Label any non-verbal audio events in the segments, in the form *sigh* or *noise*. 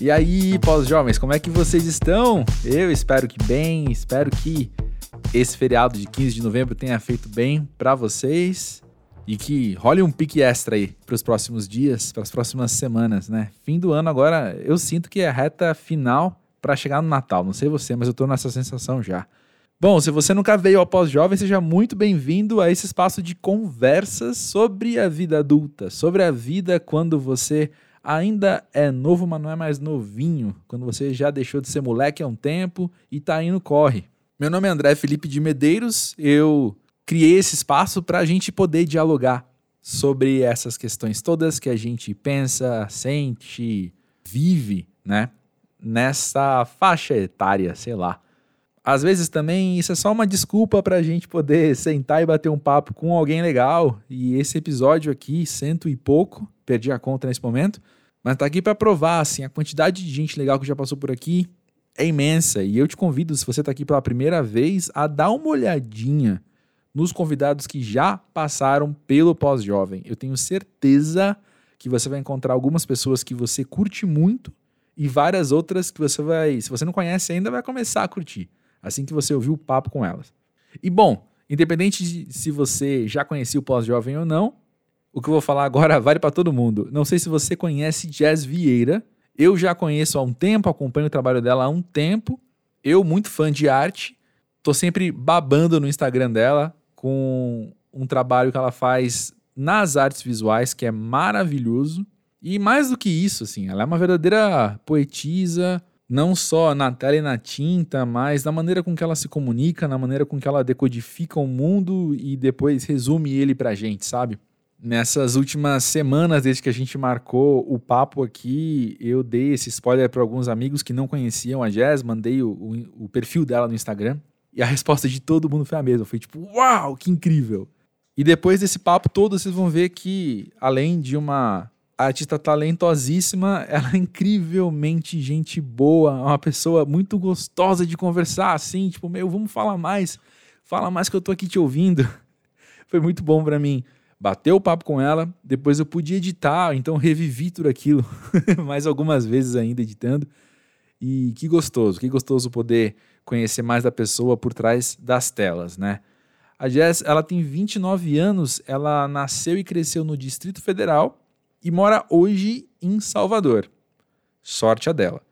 E aí, pós-jovens, como é que vocês estão? Eu espero que bem, espero que esse feriado de 15 de novembro tenha feito bem para vocês e que role um pique extra aí para os próximos dias, para as próximas semanas, né? Fim do ano agora, eu sinto que é reta final para chegar no Natal. Não sei você, mas eu tô nessa sensação já. Bom, se você nunca veio ao Pós-Jovem, seja muito bem-vindo a esse espaço de conversas sobre a vida adulta, sobre a vida quando você ainda é novo, mas não é mais novinho, quando você já deixou de ser moleque há um tempo e tá indo corre. Meu nome é André Felipe de Medeiros, eu criei esse espaço para a gente poder dialogar sobre essas questões todas que a gente pensa, sente, vive, né? Nessa faixa etária, sei lá. Às vezes também isso é só uma desculpa para a gente poder sentar e bater um papo com alguém legal. E esse episódio aqui, cento e pouco, perdi a conta nesse momento, mas tá aqui para provar assim a quantidade de gente legal que já passou por aqui é imensa e eu te convido, se você tá aqui pela primeira vez, a dar uma olhadinha nos convidados que já passaram pelo pós-jovem. Eu tenho certeza que você vai encontrar algumas pessoas que você curte muito e várias outras que você vai, se você não conhece ainda, vai começar a curtir assim que você ouvir o papo com elas. E bom, independente de se você já conhecia o pós-jovem ou não, o que eu vou falar agora *laughs* vale para todo mundo. Não sei se você conhece Jazz Vieira. Eu já conheço há um tempo, acompanho o trabalho dela há um tempo. Eu, muito fã de arte, tô sempre babando no Instagram dela com um trabalho que ela faz nas artes visuais, que é maravilhoso. E mais do que isso, assim, ela é uma verdadeira poetisa, não só na tela e na tinta, mas na maneira com que ela se comunica, na maneira com que ela decodifica o mundo e depois resume ele pra gente, sabe? Nessas últimas semanas, desde que a gente marcou o papo aqui, eu dei esse spoiler para alguns amigos que não conheciam a Jazz, mandei o, o, o, perfil dela no Instagram, e a resposta de todo mundo foi a mesma. Foi tipo, uau, que incrível! E depois desse papo todo, vocês vão ver que, além de uma artista talentosíssima, ela é incrivelmente gente boa, uma pessoa muito gostosa de conversar, assim, tipo, meu, vamos falar mais, fala mais que eu tô aqui te ouvindo. *laughs* Foi muito bom para mim bateu o papo com ela, depois eu pude editar, então revivi tudo aquilo *laughs* mais algumas vezes ainda editando. E que gostoso, que gostoso poder conhecer mais da pessoa por trás das telas, né? A Jess, ela tem 29 anos, ela nasceu e cresceu no Distrito Federal e mora hoje em Salvador. Sorte a dela.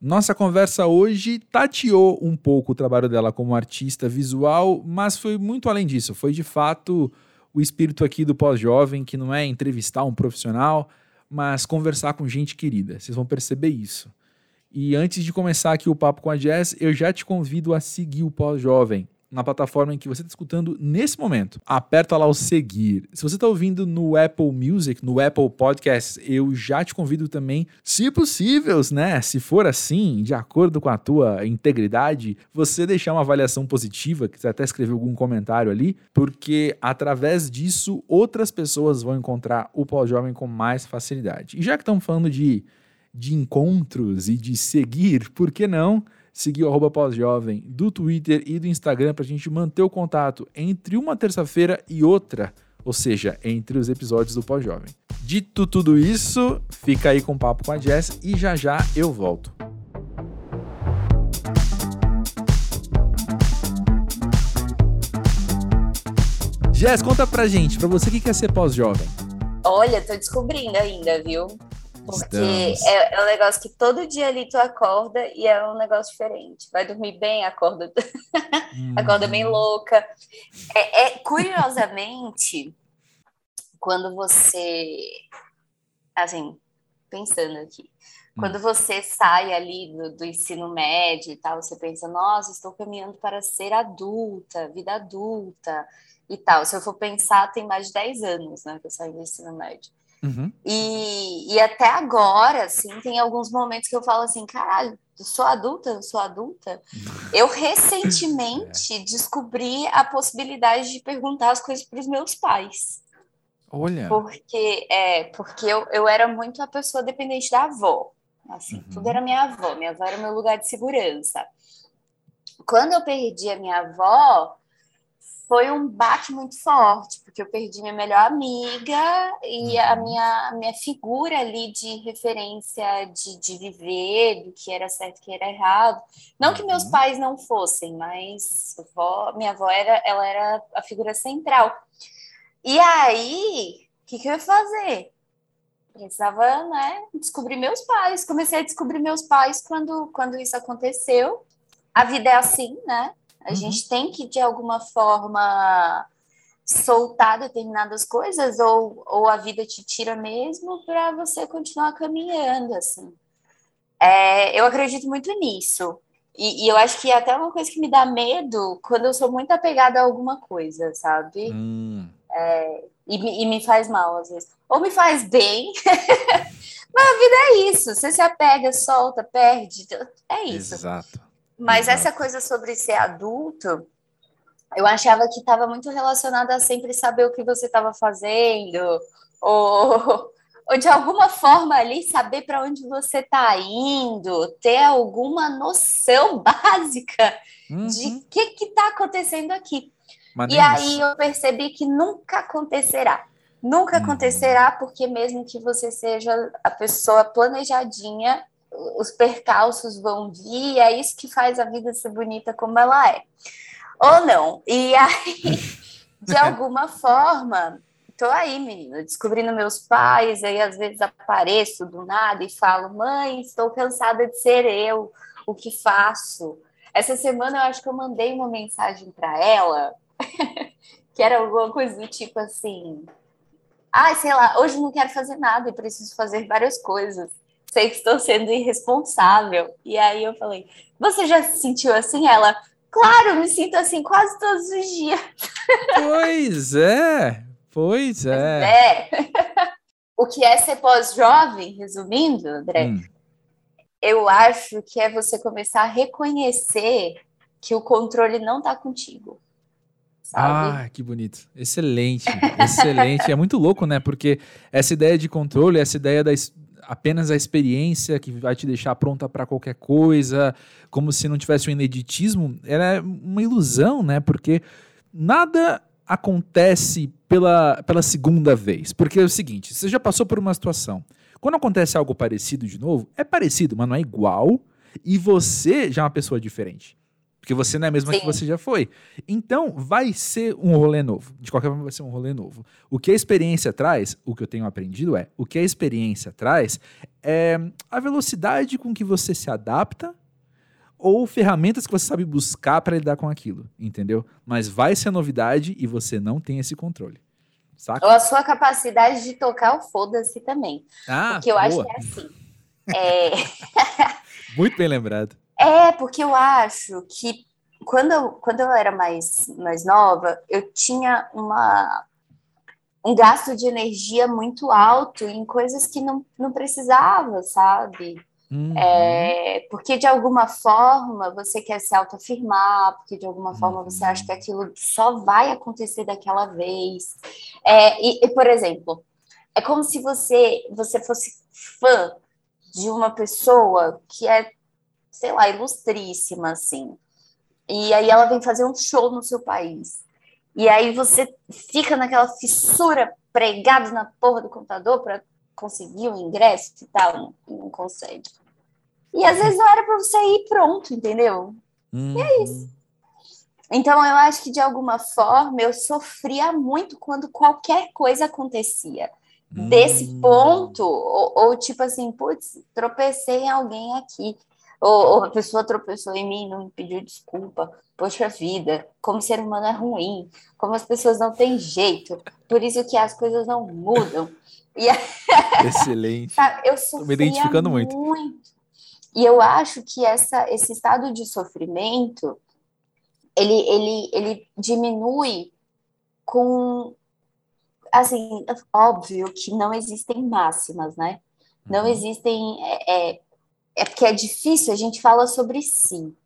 Nossa conversa hoje tateou um pouco o trabalho dela como artista visual, mas foi muito além disso. Foi de fato o espírito aqui do pós-jovem, que não é entrevistar um profissional, mas conversar com gente querida. Vocês vão perceber isso. E antes de começar aqui o papo com a Jess, eu já te convido a seguir o pós-jovem na plataforma em que você está escutando nesse momento. Aperta lá o seguir. Se você está ouvindo no Apple Music, no Apple Podcasts, eu já te convido também, se possível, né? Se for assim, de acordo com a tua integridade, você deixar uma avaliação positiva, que você até escrever algum comentário ali, porque através disso outras pessoas vão encontrar o pós-jovem com mais facilidade. E já que estamos falando de, de encontros e de seguir, por que não? Seguir o arroba pós-jovem do Twitter e do Instagram para a gente manter o contato entre uma terça-feira e outra, ou seja, entre os episódios do pós-jovem. Dito tudo isso, fica aí com o papo com a Jess e já já eu volto. Jess, conta pra gente, pra você que quer ser pós-jovem. Olha, tô descobrindo ainda, viu? Porque é, é, um negócio que todo dia ali tu acorda e é um negócio diferente. Vai dormir bem, acorda, uhum. *laughs* acorda bem louca. É, é, curiosamente, *laughs* quando você. Assim, pensando aqui. Quando você sai ali do, do, ensino médio e tal, você pensa, nossa, estou caminhando para ser adulta, vida adulta e tal. Se eu for pensar, tem mais de 10 anos né, que eu saí do ensino médio. Uhum. E, e até agora, assim, tem alguns momentos que eu falo assim, caralho, eu sou adulta, eu sou adulta. *laughs* Eu recentemente é. descobri a possibilidade de perguntar as coisas para os meus pais. Olha. Porque, é, porque eu, eu era muito a pessoa dependente da avó. Assim, uhum. tudo era minha avó. Minha avó era meu lugar de segurança. Quando eu perdi a minha avó, foi um baque muito forte, porque eu perdi minha melhor amiga e a uhum. minha, minha figura ali de referência de, de viver, do que era certo e que era errado. Não que meus uhum. pais não fossem, mas avó, minha avó era, ela era a figura central. E aí, o que, que eu ia fazer? Precisava, né, descobrir meus pais. Comecei a descobrir meus pais quando, quando isso aconteceu. A vida é assim, né? A uhum. gente tem que, de alguma forma, soltar determinadas coisas ou, ou a vida te tira mesmo para você continuar caminhando, assim. É, eu acredito muito nisso. E, e, eu acho que é até uma coisa que me dá medo quando eu sou muito apegada a alguma coisa, sabe? Hum. É, e, e, me faz mal, às vezes. Ou me faz bem. *laughs* Mas a vida é isso. Você se apega, solta, perde. É isso. Exato. Mas essa coisa sobre ser adulto, eu achava que estava muito relacionada a sempre saber o que você estava fazendo, ou, *laughs* ou de alguma forma ali saber para onde você está indo, ter alguma noção *laughs* básica uhum. de o que está acontecendo aqui. Mas e aí eu percebi que nunca acontecerá. Nunca uhum. acontecerá, porque mesmo que você seja a pessoa planejadinha, os percalços vão vir, é isso que faz a vida ser bonita como ela é. Ou não. E aí, de *laughs* alguma forma, tô aí, menina, descobrindo meus pais, aí às vezes apareço do nada e falo, mãe, estou cansada de ser eu, o que faço? Essa semana eu acho que eu mandei uma mensagem para ela, *laughs* que era alguma coisa do tipo assim, ah, sei lá, hoje não quero fazer nada e preciso fazer várias coisas sei que estou sendo irresponsável. E aí eu falei, você já se sentiu assim? Ela, claro, me sinto assim quase todos os dias. Pois é, pois é. é. *laughs* o que é ser pós-jovem, resumindo, André, hum. eu acho que é você começar a reconhecer que o controle não está contigo. Sabe? Ah, que bonito. Excelente, excelente. é muito louco, né? Porque essa ideia de controle, essa ideia da, apenas a experiência que vai te deixar pronta para qualquer coisa, como se não tivesse um ineditismo, é uma ilusão, né? Porque nada acontece pela, pela segunda vez. Porque é o seguinte, você já passou por uma situação. Quando acontece algo parecido de novo, é parecido, mas não é igual, e você já é uma pessoa diferente. Porque você não é a mesma Sim. que você já foi. Então, vai ser um rolê novo. De qualquer forma, vai ser um rolê novo. O que a experiência traz, o que eu tenho aprendido é, o que a experiência traz é a velocidade com que você se adapta ou ferramentas que você sabe buscar para lidar com aquilo, entendeu? Mas vai ser novidade e você não tem esse controle. Saca? Ou a sua capacidade de tocar o foda-se também. Ah, Porque eu boa. acho que é assim. É... *laughs* Muito bem lembrado. É, porque eu acho que quando eu, quando eu era mais, mais nova, eu tinha uma, um gasto de energia muito alto em coisas que não, não precisava, sabe? Uhum. É, porque de alguma forma você quer se autoafirmar, porque de alguma forma você acha que aquilo só vai acontecer daquela vez. É, e, e, por exemplo, é como se você, você fosse fã de uma pessoa que é sei lá, ilustríssima, assim. E aí ela vem fazer um show no seu país. E aí você fica naquela fissura pregado na porra do computador para conseguir o um ingresso e tal, e não consegue. E às vezes não era para você ir pronto, entendeu? Uhum. E é uhum. isso. Então eu acho que de alguma forma eu sofria muito quando qualquer coisa acontecia. Uhum. Desse ponto, ou, ou tipo assim, putz, tropecei em alguém aqui. Ou, ou, a pessoa tropeçou em mim, não me pediu desculpa. Poxa vida, como ser humano é ruim, como as pessoas não têm jeito, por isso que as coisas não mudam. E, *laughs* Excelente. Sabe, eu sofria me identificando muito. muito. E eu acho que essa, esse estado de sofrimento ele, ele, ele diminui com assim, óbvio que não existem máximas, né? Não uhum. existem é, é, é porque é difícil, a gente fala sobre si.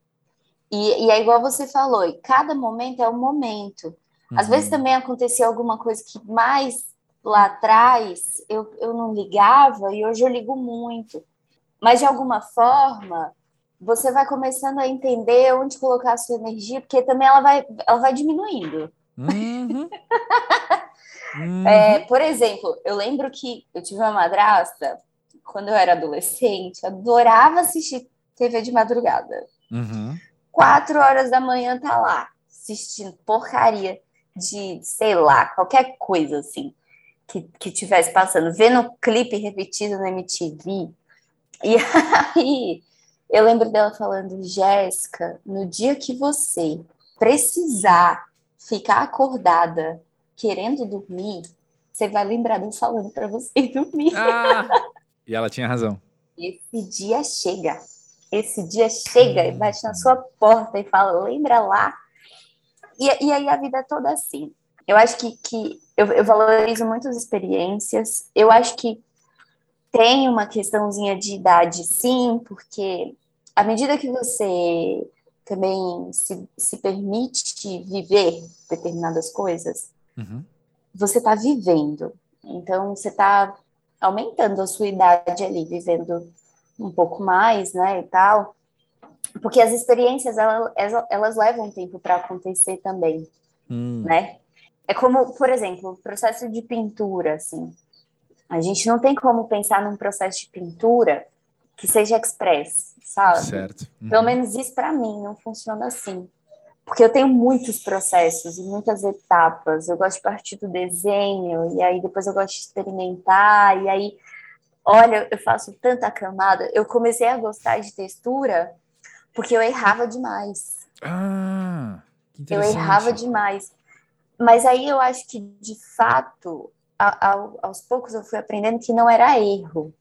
E, e é igual você falou, e cada momento é um momento. Às uhum. vezes também acontecia alguma coisa que mais lá atrás eu, eu não ligava e hoje eu ligo muito. Mas de alguma forma você vai começando a entender onde colocar a sua energia, porque também ela vai, ela vai diminuindo. Uhum. *laughs* uhum. É, por exemplo, eu lembro que eu tive uma madrasta, quando eu era adolescente, adorava assistir TV de madrugada. Uhum. Quatro horas da manhã tá lá, assistindo porcaria de, sei lá, qualquer coisa assim que, que tivesse passando, vendo clipe repetido na MTV. E *laughs* aí eu lembro dela falando, Jéssica, no dia que você precisar ficar acordada querendo dormir, você vai lembrar de eu falando para você *laughs* dormir. Ah, e ela tinha razão. Esse dia chega. Esse dia chega e bate na sua porta e fala, lembra lá? E, e aí a vida é toda assim. Eu acho que, que eu, eu valorizo muitas experiências. Eu acho que tem uma questãozinha de idade, sim, porque à medida que você também se, se permite viver determinadas coisas, uhum. você está vivendo. Então, você está aumentando a sua idade ali, vivendo um pouco mais, né, e tal. Porque as experiências, elas, elas levam tempo para acontecer também, hum. né? É como, por exemplo, o processo de pintura, assim. A gente não tem como pensar num processo de pintura que seja express, sabe? Certo. Uhum. Pelo menos isso para mim não funciona assim. Porque eu tenho muitos processos e muitas etapas. Eu gosto de partir do desenho, e aí depois eu gosto de experimentar, e aí, olha, eu faço tanta camada. Eu comecei a gostar de textura porque eu errava demais. Ah, que Eu errava demais. Mas aí eu acho que, de fato, a, a, aos poucos eu fui aprendendo que não era erro,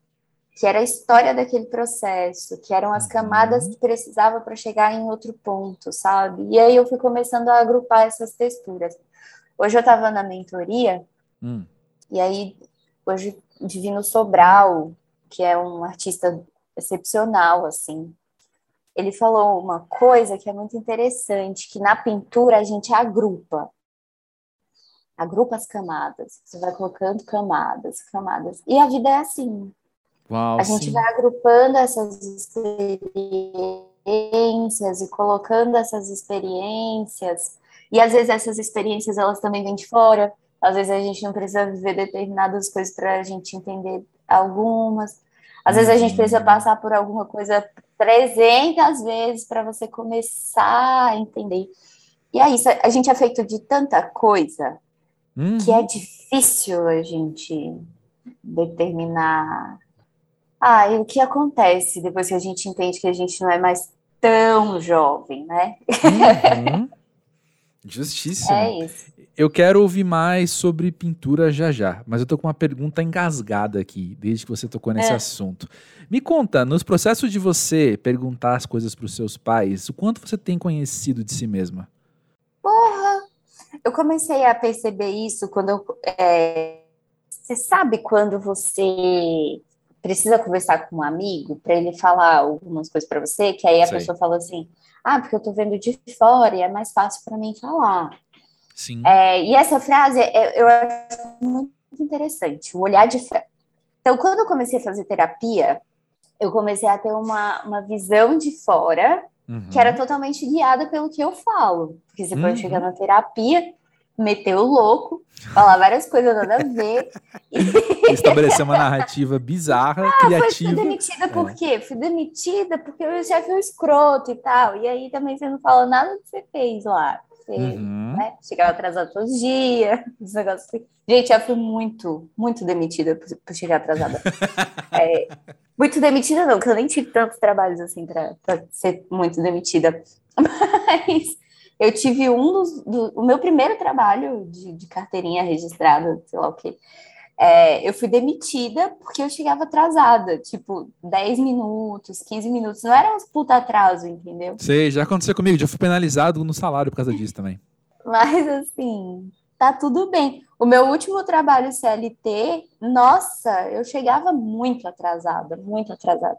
que era a história daquele processo, que eram as uhum. camadas que precisava para chegar em outro ponto, sabe? E aí eu fui começando a agrupar essas texturas. Hoje eu estava na mentoria, hum. e aí hoje Divino Sobral, que é um artista excepcional, assim, ele falou uma coisa que é muito interessante, que na pintura a gente agrupa agrupa as camadas, você vai colocando camadas, camadas. E a vida é assim. Uau, a gente vai agrupando essas experiências e colocando essas experiências. E às vezes essas experiências elas também vêm de fora. Às vezes a gente não precisa viver determinadas coisas para a gente entender algumas. Às vezes a gente precisa uhum. passar por alguma coisa 300 vezes para você começar a entender. E é isso, a gente é feito de tanta coisa uhum. que é difícil a gente determinar. Ah, e o que acontece depois que a gente entende que a gente não é mais tão jovem, né? Uhum. *laughs* Justíssimo. É isso. Eu quero ouvir mais sobre pintura já já, mas eu tô com uma pergunta engasgada aqui, desde que você tocou nesse é. assunto. Me conta, nos processos de você perguntar as coisas para os seus pais, o quanto você tem conhecido de si mesma? Porra! Eu comecei a perceber isso quando eu. É, você sabe quando você precisa conversar com um amigo para ele falar algumas coisas para você, que aí a Sei. pessoa fala assim: ah, porque eu tô vendo de fora e é mais fácil para mim falar. Sim. É, e essa frase eu acho muito interessante, o olhar de fora. Então, quando eu comecei a fazer terapia, eu comecei a ter uma, uma visão de fora uhum. que era totalmente guiada pelo que eu falo. Porque você uhum. pode chegar na terapia, meter o louco, falar várias coisas nada a ver. *laughs* Estabelecer uma narrativa bizarra, ah, criativa. Fui demitida por é. quê? Fui demitida porque o chefe é um escroto e tal. E aí também você não fala nada do que você fez lá. Você uhum. né, chegava atrasado todos os dias, *laughs* os negócios assim. Gente, eu fui muito, muito demitida por, por chegar atrasada. *laughs* é, muito demitida não, porque eu nem tive tantos trabalhos assim para ser muito demitida. Mas eu tive um dos. Do, o meu primeiro trabalho de, de carteirinha registrada, sei lá o quê. É, eu fui demitida porque eu chegava atrasada, tipo, 10 minutos, 15 minutos. Não era uns puta atraso, entendeu? Sei, já aconteceu comigo, já fui penalizado no salário por causa disso também. *laughs* Mas assim, tá tudo bem. O meu último trabalho CLT, nossa, eu chegava muito atrasada, muito atrasada.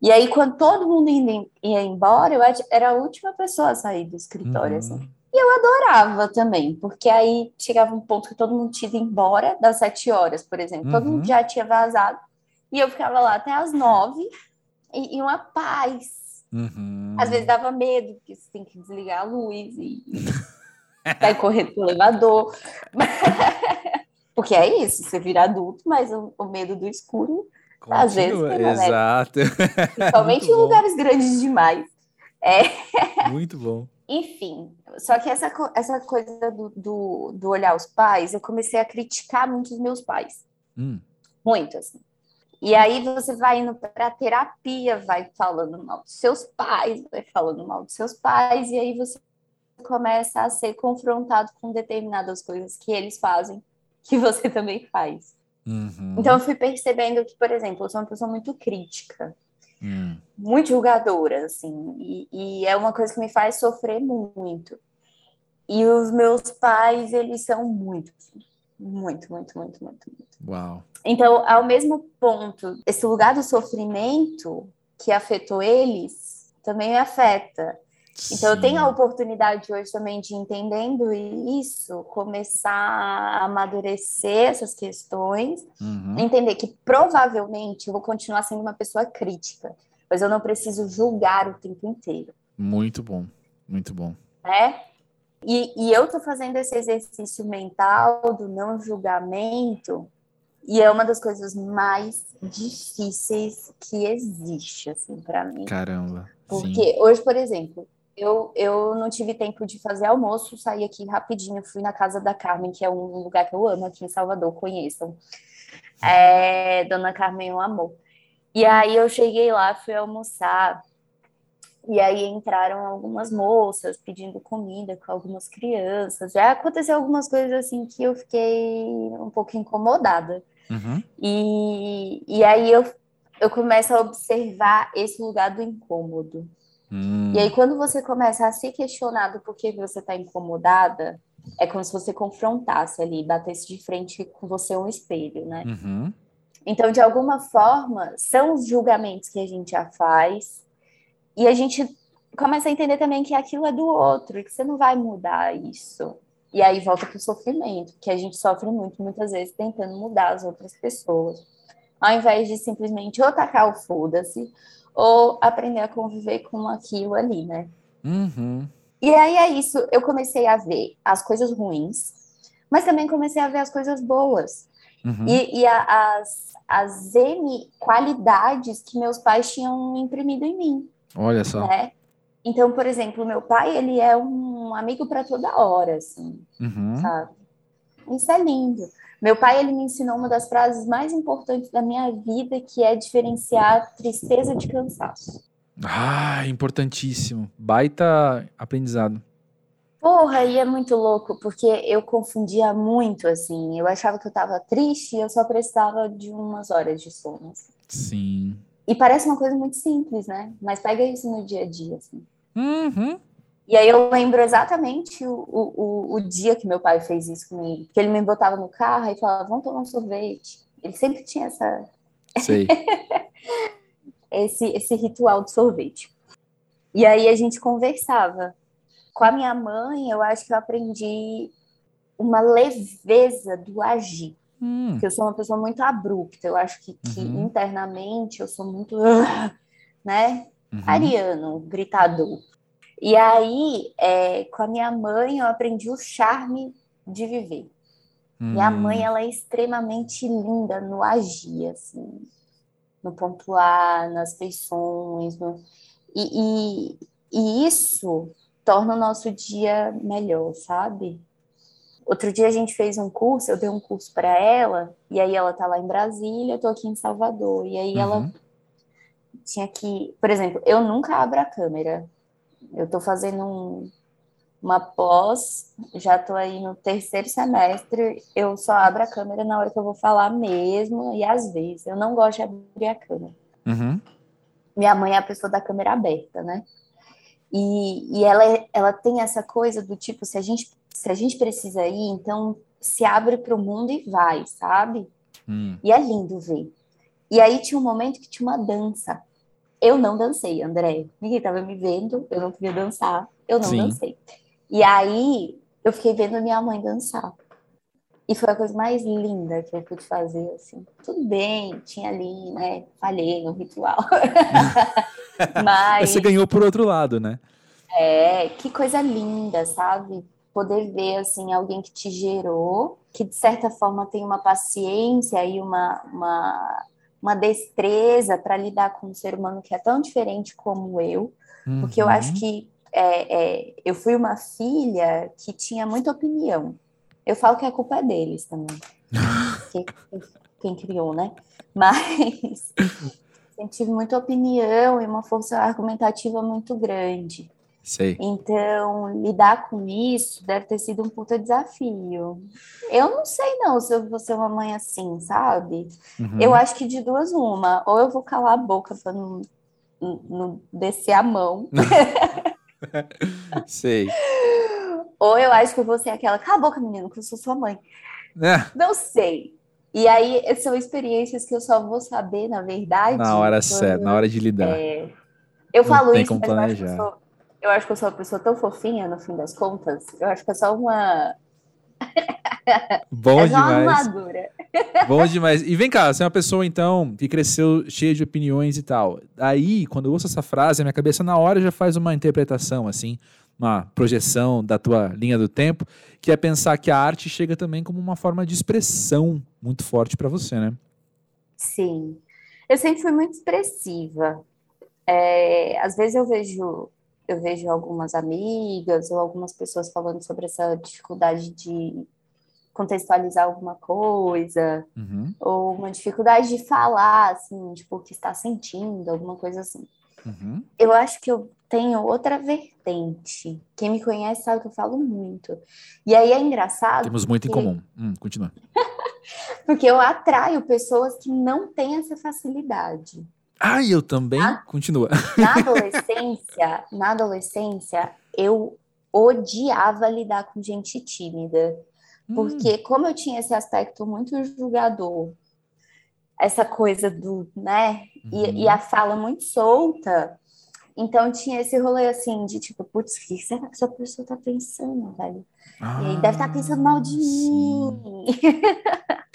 E aí, quando todo mundo ia embora, eu era a última pessoa a sair do escritório, uhum. assim. E eu adorava também, porque aí chegava um ponto que todo mundo tinha ido embora das sete horas, por exemplo. Uhum. Todo mundo uhum. já tinha vazado. E eu ficava lá até as nove, e, e uma paz. Uhum. Às vezes dava medo, porque você tem que desligar a luz. E, vai *laughs* correr pro elevador. *laughs* Porque é isso, você vira adulto, mas o, o medo do escuro, Continua, às vezes, exato. *laughs* Principalmente em lugares grandes demais. É. Muito bom. Enfim, só que essa, essa coisa do, do, do, olhar os pais, eu comecei a criticar muito os meus pais. Hum. Muito, assim. E aí você vai indo para terapia, vai falando mal dos seus pais, vai falando mal dos seus pais, e aí você começa a ser confrontado com determinadas coisas que eles fazem, que você também faz. Uhum. Então eu fui percebendo que, por exemplo, eu sou uma pessoa muito crítica. Hum. Muito julgadora, assim, e, e, é uma coisa que me faz sofrer muito. E os meus pais, eles são muito, muito, muito, muito, muito, muito. Uau. Então, ao mesmo ponto, esse lugar do sofrimento que afetou eles também me afeta. Então, Sim. eu tenho a oportunidade hoje também de, entendendo isso, começar a amadurecer essas questões, uhum. entender que provavelmente eu vou continuar sendo uma pessoa crítica, mas eu não preciso julgar o tempo inteiro. Muito bom, muito bom. É? E, e eu tô fazendo esse exercício mental do não julgamento, e é uma das coisas mais difíceis que existe, assim, para mim. Caramba. Porque sim. hoje, por exemplo, eu, eu não tive tempo de fazer almoço, saí aqui rapidinho, fui na casa da Carmen, que é um lugar que eu amo aqui em Salvador, conheçam. É, Dona Carmen, um amor. E aí eu cheguei lá, fui almoçar, e aí entraram algumas moças pedindo comida com algumas crianças. Já aconteceu algumas coisas assim que eu fiquei um pouco incomodada. Uhum. E, e aí eu, eu começo a observar esse lugar do incômodo. Hum. E aí, quando você começa a se questionar do porquê você está incomodada, é como se você confrontasse ali, batesse de frente com você um espelho, né? Uhum. Então, de alguma forma, são os julgamentos que a gente já faz, e a gente começa a entender também que aquilo é do outro, que você não vai mudar isso. E aí volta para o sofrimento, que a gente sofre muito, muitas vezes, tentando mudar as outras pessoas. Ao invés de simplesmente ou tacar o foda-se, ou aprender a conviver com aquilo ali, né? Uhum. E aí é isso, eu comecei a ver as coisas ruins, mas também comecei a ver as coisas boas. Uhum. E, e a, as, as N qualidades que meus pais tinham imprimido em mim. Olha só. Né? Então, por exemplo, meu pai, ele é um amigo para toda hora, assim, uhum. sabe? Isso é lindo. Meu pai, ele me ensinou uma das frases mais importantes da minha vida, que é diferenciar tristeza de cansaço. Ah, importantíssimo. Baita aprendizado. Porra, e é muito louco, porque eu confundia muito, assim. Eu achava que eu tava triste e eu só precisava de umas horas de sono. Assim. Sim. E parece uma coisa muito simples, né? Mas pega isso no dia a dia, assim. Uhum. E aí eu lembro exatamente o, o, o dia que meu pai fez isso comigo. Que ele me botava no carro e falava, vamos tomar um sorvete. Ele sempre tinha essa... *laughs* Esse, esse ritual de sorvete. E aí a gente conversava. Com a minha mãe, eu acho que eu aprendi uma leveza do agir. Hum. Porque eu sou uma pessoa muito abrupta. Eu acho que, que Uhum. internamente eu sou muito, *laughs* né? Uhum. Ariano, gritador. E aí, é, com a minha mãe, eu aprendi o charme de viver. Minha Hum. mãe, ela é extremamente linda no agir, assim, no pontuar, nas feições. no- E, e, e isso torna o nosso dia melhor, sabe? Outro dia a gente fez um curso, eu dei um curso para ela, e aí ela tá lá em Brasília, eu tô aqui em Salvador. E aí ela Uhum. tinha que, por exemplo, eu nunca abro a câmera. Eu tô fazendo um- uma pós, já tô aí no terceiro semestre, eu só abro a câmera na hora que eu vou falar mesmo, e às vezes eu não gosto de abrir a câmera. Uhum. Minha mãe é a pessoa da câmera aberta, né? E, e ela, ela tem essa coisa do tipo, se a gente, se a gente precisa ir, então se abre para o mundo e vai, sabe? Hum. E é lindo ver. E aí tinha um momento que tinha uma dança. Eu não dancei, André. Ninguém estava me vendo, eu não queria dançar, eu não Sim. dancei. E aí eu fiquei vendo minha mãe dançar. E foi a coisa mais linda que eu pude fazer, assim. Tudo bem, tinha ali, né? Falhei no ritual. Mas *laughs* Mas você ganhou por outro lado, né? é, que coisa linda, sabe? poder ver assim alguém que te gerou, que de certa forma tem uma paciência e uma, uma, uma destreza para lidar com um ser humano que é tão diferente como eu, uhum. porque eu acho que é, é, eu fui uma filha que tinha muita opinião. Eu falo que a culpa é deles também. *laughs* quem, quem criou, né? Mas *laughs* eu tive muita opinião e uma força argumentativa muito grande. Sei. Então, lidar com isso deve ter sido um puta desafio. Eu não sei, não, se eu vou ser uma mãe assim, sabe? Uhum. Eu acho que de duas, uma. Ou eu vou calar a boca para não, não descer a mão. *laughs* sei. Ou eu acho que eu vou ser aquela, cala a boca, menino, que eu sou sua mãe. É. Não sei. E aí, são experiências que eu só vou saber, na verdade. Na hora certa, na hora de lidar. É... Eu não falo isso, mas eu acho, eu, sou, eu acho, que eu sou uma pessoa tão fofinha, no fim das contas. Eu acho que é só uma. *laughs* Bom é demais. *laughs* Bom demais. E vem cá, você é uma pessoa, então, que cresceu cheia de opiniões e tal. Aí, quando eu ouço essa frase, a minha cabeça na hora já faz uma interpretação, assim uma projeção da tua linha do tempo, que é pensar que a arte chega também como uma forma de expressão muito forte para você, né? Sim. Eu sempre fui muito expressiva. É, às vezes eu vejo eu vejo algumas amigas ou algumas pessoas falando sobre essa dificuldade de contextualizar alguma coisa, uhum. ou uma dificuldade de falar, assim, tipo, o que está sentindo, alguma coisa assim. Uhum. Eu acho que eu tenho outra vertente. Quem me conhece sabe que eu falo muito. E aí é engraçado. Temos muito porque... em comum. Hum, continua. *laughs* porque eu atraio pessoas que não têm essa facilidade. Ah, eu também? Na... Continua. *laughs* Na adolescência, *laughs* na adolescência, eu odiava lidar com gente tímida. Hum. Porque como eu tinha esse aspecto muito julgador, essa coisa do, né? Uhum. E, e, a fala muito solta. Então tinha esse rolê assim de tipo, putz, o que será que essa pessoa tá pensando, velho? Ah, e aí deve estar tá pensando mal de sim. mim. *laughs*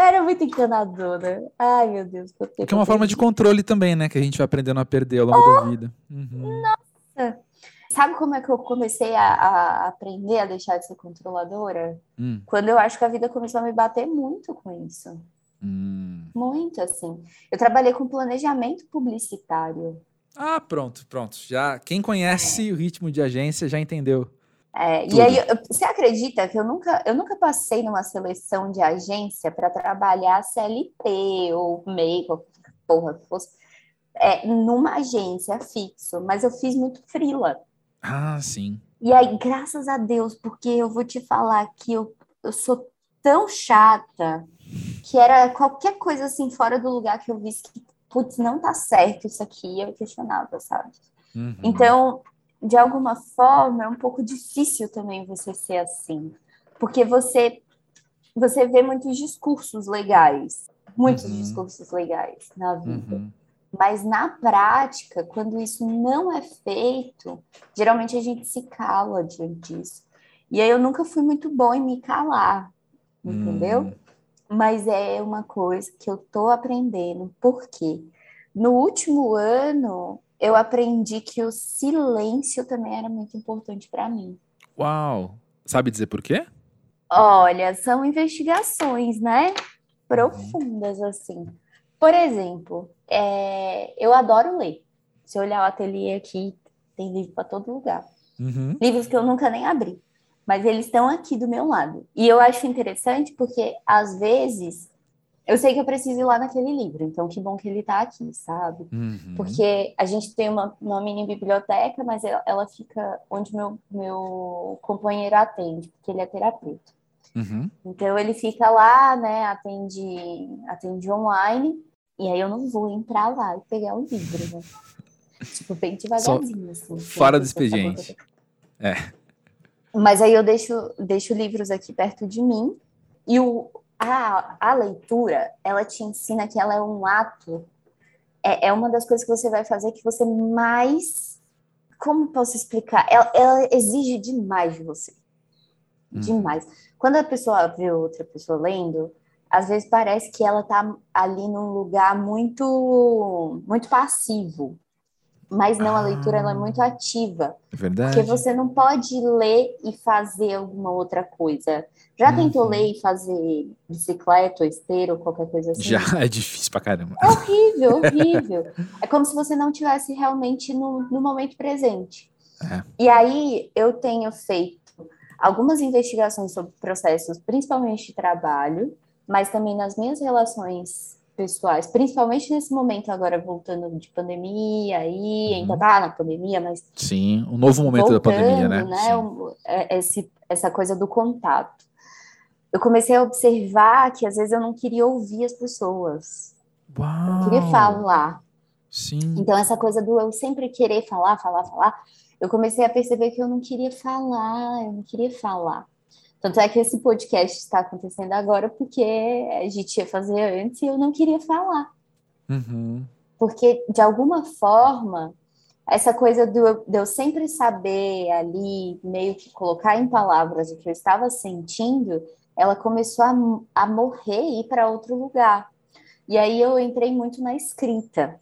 Era muito encanadora. Ai, meu Deus. Que, que é uma forma de controle também, né? Que a gente vai aprendendo a perder ao longo oh, da vida. Uhum. Nossa! Sabe como é que eu comecei a, a, aprender a deixar de ser controladora? Hum. Quando eu acho que a vida começou a me bater muito com isso. Hum. Muito, assim. Eu trabalhei com planejamento publicitário. Ah, pronto, pronto. Já quem conhece é. o ritmo de agência já entendeu. É, e aí, você acredita que eu nunca, eu nunca passei numa seleção de agência para trabalhar CLT ou MEI, qualquer porra que fosse, é, numa agência fixo, mas eu fiz muito frila. Ah, sim. E aí, graças a Deus, porque eu vou te falar que eu, eu sou tão chata que era qualquer coisa assim fora do lugar que eu visse que, putz, não tá certo isso aqui, eu questionava, sabe? Uhum. Então, de alguma forma, é um pouco difícil também você ser assim, porque você você vê muitos discursos legais, muitos uhum. discursos legais na vida. Uhum. Mas na prática, quando isso não é feito, geralmente a gente se cala diante disso. E aí eu nunca fui muito bom em me calar, entendeu? Uhum mas é uma coisa que eu tô aprendendo. Por quê? No último ano, eu aprendi que o silêncio também era muito importante para mim. Uau! Sabe dizer por quê? Olha, são investigações, né? Profundas, uhum. assim. Por exemplo, é... eu adoro ler. Se olhar o ateliê aqui, tem livro para todo lugar. Uhum. Livros que eu nunca nem abri mas eles estão aqui do meu lado. E eu acho interessante porque, às vezes, eu sei que eu preciso ir lá naquele livro, então que bom que ele está aqui, sabe? Uhum. Porque a gente tem uma, uma mini biblioteca, mas ela, ela, fica onde meu, meu companheiro atende, porque ele é terapeuta. Uhum. Então ele fica lá, né, atende, atende online, e aí eu não vou entrar lá e pegar o livro, né? *laughs* tipo, bem devagarzinho. Só assim, fora do expediente. É. Mas aí eu deixo, deixo livros aqui perto de mim e o, a, a leitura, ela te ensina que ela é um ato, é, é uma das coisas que você vai fazer que você mais. Como posso explicar? Ela, ela exige demais de você. Hum. Demais. Quando a pessoa vê outra pessoa lendo, às vezes parece que ela tá ali num lugar muito muito passivo. Mas não, a leitura é muito ativa. É verdade. Porque você não pode ler e fazer alguma outra coisa. Já uhum. tentou ler e fazer bicicleta ou esteira ou qualquer coisa assim? Já, *laughs* é difícil pra caramba. É horrível, horrível. é como se você não tivesse realmente no, no momento presente. É. E aí eu tenho feito algumas investigações sobre processos, principalmente de trabalho, mas também nas minhas relações pessoais, principalmente nesse momento agora voltando de pandemia, aí uhum. ainda tá na pandemia, mas sim, um novo momento voltando, da pandemia, né? né um, é, esse, essa coisa do contato. Eu comecei a observar que às vezes eu não queria ouvir as pessoas, Uau. eu não queria falar. Sim. Então essa coisa do eu sempre querer falar, falar, falar, eu comecei a perceber que eu não queria falar, eu não queria falar. Tanto é que esse podcast está acontecendo agora porque a gente ia fazer antes e eu não queria falar. Uhum. Porque, de alguma forma, essa coisa do, de eu sempre saber ali, meio que colocar em palavras o que eu estava sentindo, ela começou a, a morrer e ir para outro lugar. E aí eu entrei muito na escrita.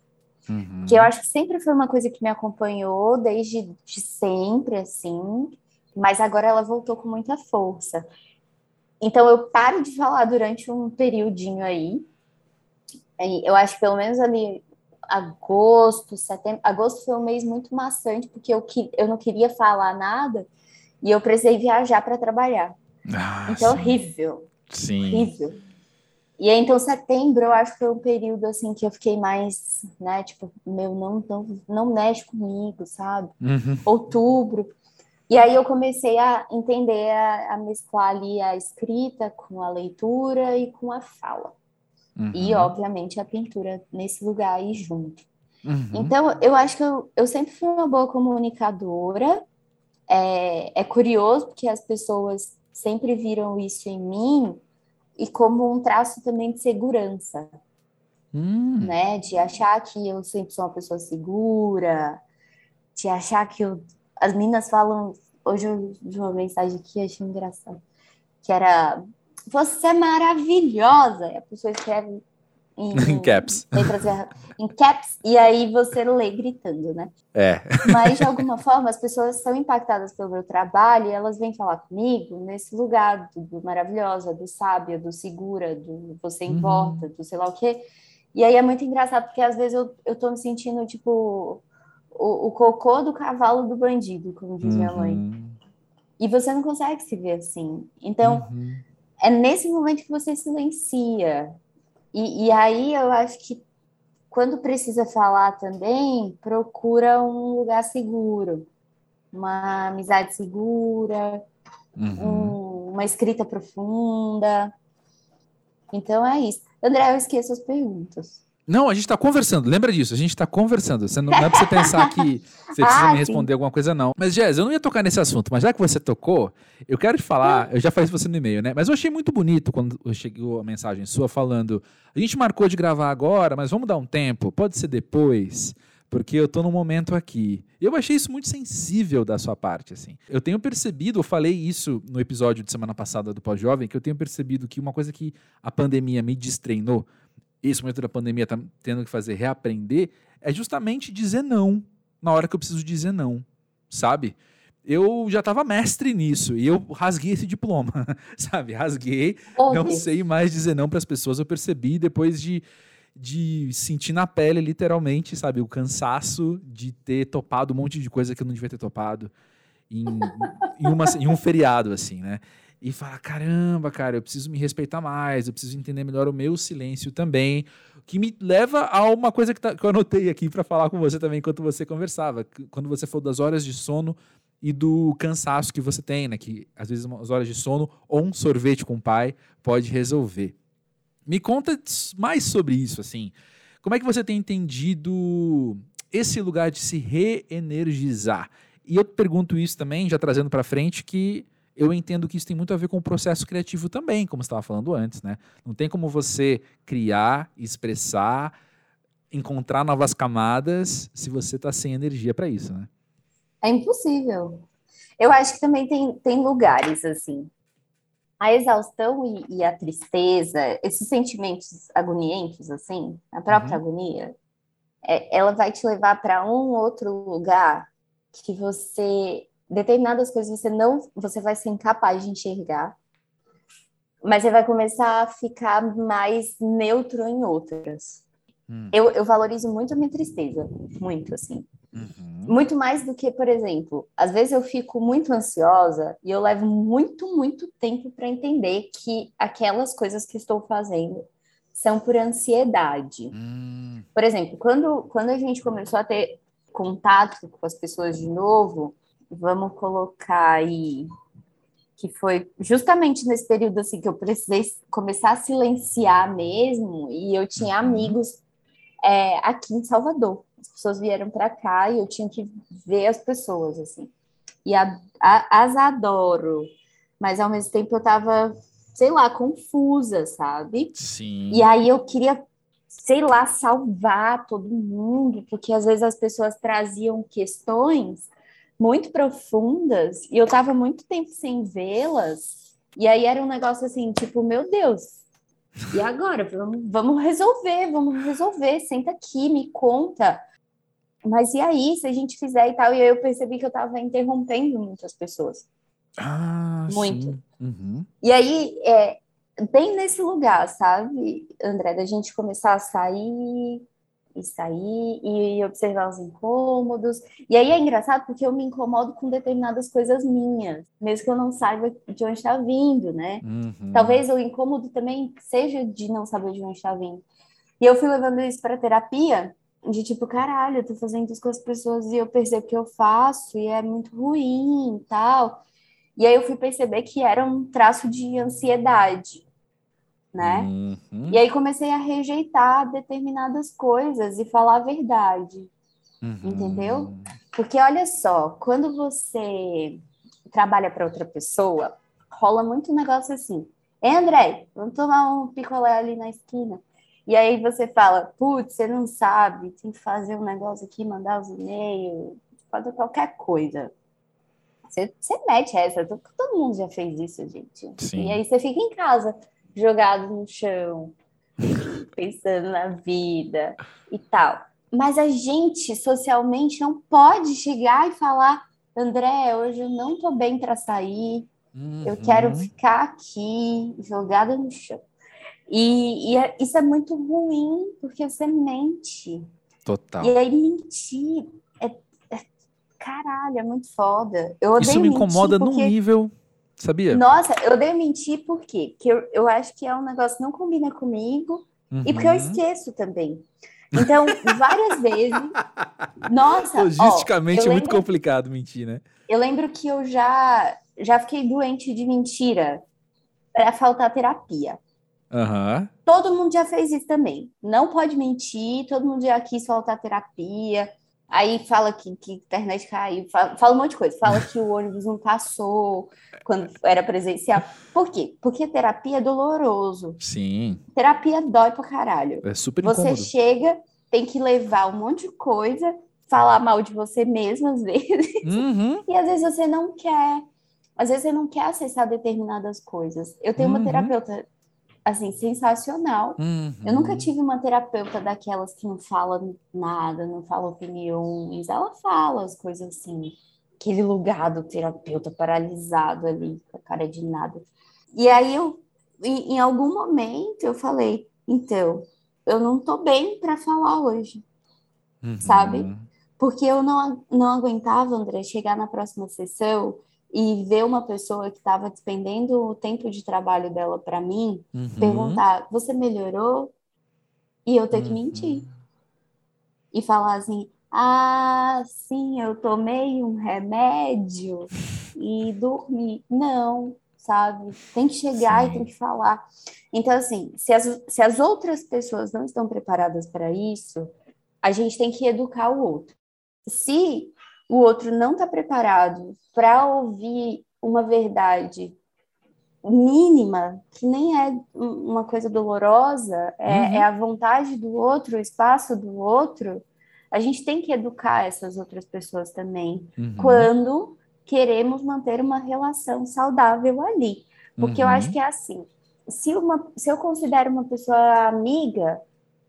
Uhum. Que eu acho que sempre foi uma coisa que me acompanhou desde de sempre, assim, mas agora ela voltou com muita força. Então eu paro de falar durante um periodinho aí. Eu acho que pelo menos ali agosto, setembro. Agosto foi um mês muito maçante, porque eu, que, eu não queria falar nada e eu precisei viajar para trabalhar. Ah, então, sim. horrível. Sim. Horrível. E aí, então, setembro, eu acho que foi um período, assim, que eu fiquei mais, né, tipo, meu, não, não, não mexe comigo, sabe? Uhum. Outubro. E aí eu comecei a entender, a, a, mesclar ali a escrita com a leitura e com a fala. Uhum. E, obviamente, a pintura nesse lugar aí junto. Uhum. Então, eu acho que eu, eu sempre fui uma boa comunicadora. É, é curioso, porque as pessoas sempre viram isso em mim e como um traço também de segurança, hum. né? De achar que eu sempre sou uma pessoa segura, de achar que eu... as meninas falam. Hoje eu vi uma mensagem aqui, achei engraçado, que era você é maravilhosa. E a pessoa escreve em, *laughs* em caps. *laughs* Letras, em caps, e aí você lê gritando, né? É. Mas, de *laughs* alguma forma, as pessoas são impactadas pelo meu trabalho e elas vêm falar comigo nesse lugar do, do maravilhosa, do sábia, do segura, do você Uhum. importa, do sei lá o quê. E aí é muito engraçado, porque às vezes eu, eu tô me sentindo, tipo, o, o cocô do cavalo do bandido, como diz minha mãe. Uhum. E você não consegue se ver assim. Então, Uhum. é nesse momento que você silencia. E, e aí eu acho que quando precisa falar também, procura um lugar seguro, uma amizade segura, Uhum. um- uma escrita profunda. Então é isso. André, eu esqueço as perguntas. Não, a gente tá conversando, lembra disso, a gente tá conversando. Você não, não é pra você pensar que você precisa Ah, me sim. responder alguma coisa, não. Mas, Jess, eu não ia tocar nesse assunto, mas já que você tocou, eu quero te falar, eu já falei isso você no e-mail, né? Mas eu achei muito bonito quando chegou a mensagem sua falando: a gente marcou de gravar agora, mas vamos dar um tempo, pode ser depois. Porque eu tô num momento aqui. Eu achei isso muito sensível da sua parte, assim. Eu tenho percebido, eu falei isso no episódio de semana passada do Pós-Jovem, que eu tenho percebido que uma coisa que a pandemia me destreinou, esse momento da pandemia tá tendo que fazer reaprender, é justamente dizer não na hora que eu preciso dizer não, sabe? Eu já estava mestre nisso e eu rasguei esse diploma, *laughs* sabe? Rasguei, Oh, não Deus. sei mais dizer não para as pessoas. Eu percebi depois de, de sentir na pele, literalmente, sabe? O cansaço de ter topado um monte de coisa que eu não devia ter topado em, em, uma- em um feriado, assim, né? E falar, caramba, cara, eu preciso me respeitar mais, eu preciso entender melhor o meu silêncio também, que me leva a uma coisa que, tá- que eu anotei aqui para falar com você também enquanto você conversava, quando você falou das horas de sono e do cansaço que você tem, né? Que às vezes umas horas de sono ou um sorvete com o pai pode resolver. Me conta mais sobre isso, assim. Como é que você tem entendido esse lugar de se reenergizar? E eu pergunto isso também, já trazendo para frente, que eu entendo que isso tem muito a ver com o processo criativo também, como você estava falando antes, né? Não tem como você criar, expressar, encontrar novas camadas se você está sem energia para isso, né? É impossível. Eu acho que também tem, tem lugares assim. A exaustão e, e a tristeza, esses sentimentos agonientos, assim, a própria Uhum. agonia, é, ela vai te levar para um outro lugar que você determinadas coisas você não você vai ser incapaz de enxergar mas você vai começar a ficar mais neutro em outras hum. eu, eu valorizo muito a minha tristeza muito assim uhum. muito mais do que por exemplo às vezes eu fico muito ansiosa e eu levo muito muito tempo para entender que aquelas coisas que estou fazendo são por ansiedade. Hum. Por exemplo, quando, quando a gente começou a ter contato com as pessoas de novo, vamos colocar aí que foi justamente nesse período assim que eu precisei começar a silenciar mesmo e eu tinha uhum. amigos é, aqui em Salvador. As pessoas vieram para cá e eu tinha que ver as pessoas assim. E a, a, as adoro, mas ao mesmo tempo eu estava sei lá, confusa, sabe? Sim. E aí eu queria, sei lá, salvar todo mundo, porque às vezes as pessoas traziam questões muito profundas e eu tava muito tempo sem vê-las. E aí era um negócio assim, tipo, meu Deus, e agora? Vamos, vamos resolver, vamos resolver. Senta aqui, me conta. Mas e aí, se a gente fizer e tal? E aí eu percebi que eu tava interrompendo muitas pessoas. Ah, muito. Uhum. E aí, é, bem nesse lugar, sabe, André, da gente começar a sair e sair e observar os incômodos. E aí é engraçado porque eu me incomodo com determinadas coisas minhas, mesmo que eu não saiba de onde está vindo, né? Uhum. Talvez o incômodo também seja de não saber de onde está vindo. E eu fui levando isso para terapia, de tipo, caralho, eu tô fazendo isso com as pessoas e eu percebo que eu faço e é muito ruim e tal. E aí eu fui perceber que era um traço de ansiedade, né? Uhum. E aí comecei a rejeitar determinadas coisas e falar a verdade, uhum. entendeu? Porque olha só, quando você trabalha para outra pessoa, rola muito um negócio assim. Ei, André, vamos tomar um picolé ali na esquina. E aí você fala, putz, você não sabe, tem que fazer um negócio aqui, mandar os e-mails, fazer qualquer coisa. Você, você mete essa, todo mundo já fez isso, gente. Sim. E aí você fica em casa, jogado no chão, *laughs* pensando na vida e tal. Mas a gente socialmente não pode chegar e falar, André, hoje eu não tô bem para sair, uhum. eu quero ficar aqui, jogada no chão. E, e é, isso é muito ruim, porque você mente. Total. E aí mentir caralho, é muito foda. Eu odeio Isso me incomoda num nível, sabia? Nossa, eu odeio mentir por quê? Porque eu, eu acho que é um negócio que não combina comigo uhum. e porque eu uhum. esqueço também. Então, várias *laughs* vezes. Nossa. Logisticamente ó, é muito complicado mentir, né? Eu lembro que eu já, já fiquei doente de mentira para faltar terapia. Uhum. Todo mundo já fez isso também. Não pode mentir, todo mundo já quis faltar terapia. Aí fala que, que a internet caiu, fala, fala, um monte de coisa. Fala que o *laughs* ônibus não passou quando era presencial. Por quê? Porque terapia é doloroso. Sim. Terapia dói pra caralho. É super Você incômodo. chega, tem que levar um monte de coisa, falar mal de você mesmo às *laughs* vezes. Uhum. E às vezes você não quer. Às vezes você não quer acessar determinadas coisas. Eu tenho uhum. uma terapeuta assim, sensacional. Uhum. Eu nunca tive uma terapeuta daquelas que não fala nada, não fala opiniões. Ela fala as coisas assim, aquele lugar do terapeuta paralisado ali, com a cara de nada. E aí eu, em, em algum momento, eu falei, então, eu não tô bem para falar hoje, uhum. sabe? Porque eu não, não aguentava, André, chegar na próxima sessão e ver uma pessoa que estava despendendo o tempo de trabalho dela para mim, uhum. perguntar: você melhorou? E eu ter que uhum. mentir. E falar assim: ah, sim, eu tomei um remédio e dormi. Não, sabe? Tem que chegar sim. e tem que falar. Então, assim, se as, se as outras pessoas não estão preparadas para isso, a gente tem que educar o outro. Se o outro não está preparado para ouvir uma verdade mínima, que nem é uma coisa dolorosa, é, uhum. é, a vontade do outro, o espaço do outro, a gente tem que educar essas outras pessoas também, uhum. quando queremos manter uma relação saudável ali. Porque uhum. eu acho que é assim, se, uma, se eu considero uma pessoa amiga,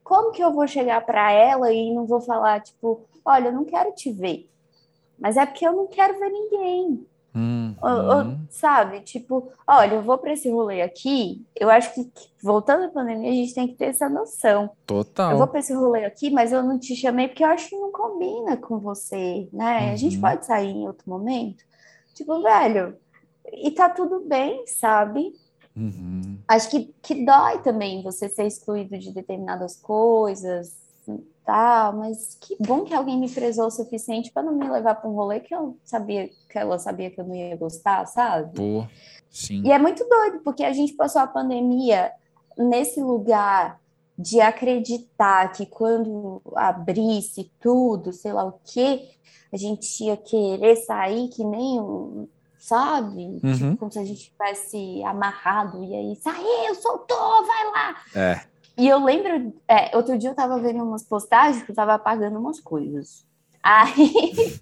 como que eu vou chegar para ela e não vou falar, tipo, olha, eu não quero te ver, mas é porque eu não quero ver ninguém. Hum, ou, ou, sabe? Tipo, olha, eu vou para esse rolê aqui. Eu acho que, voltando à pandemia, a gente tem que ter essa noção. Total. Eu vou para esse rolê aqui, mas eu não te chamei porque eu acho que não combina com você, né? Uhum. A gente uhum. pode sair em outro momento. Tipo, velho, e tá tudo bem, sabe? Uhum. Acho que, que dói também você ser excluído de determinadas coisas, tal, mas que bom que alguém me prezou o suficiente para não me levar para um rolê que eu sabia que ela sabia que eu não ia gostar, sabe? Pô, sim. E é muito doido, porque a gente passou a pandemia nesse lugar de acreditar que quando abrisse tudo, sei lá o quê, a gente ia querer sair que nem um, sabe? Uhum. Tipo, como se a gente tivesse amarrado e aí saiu, soltou, vai lá. É. E eu lembro, é, outro dia eu tava vendo umas postagens que eu tava apagando umas coisas. Aí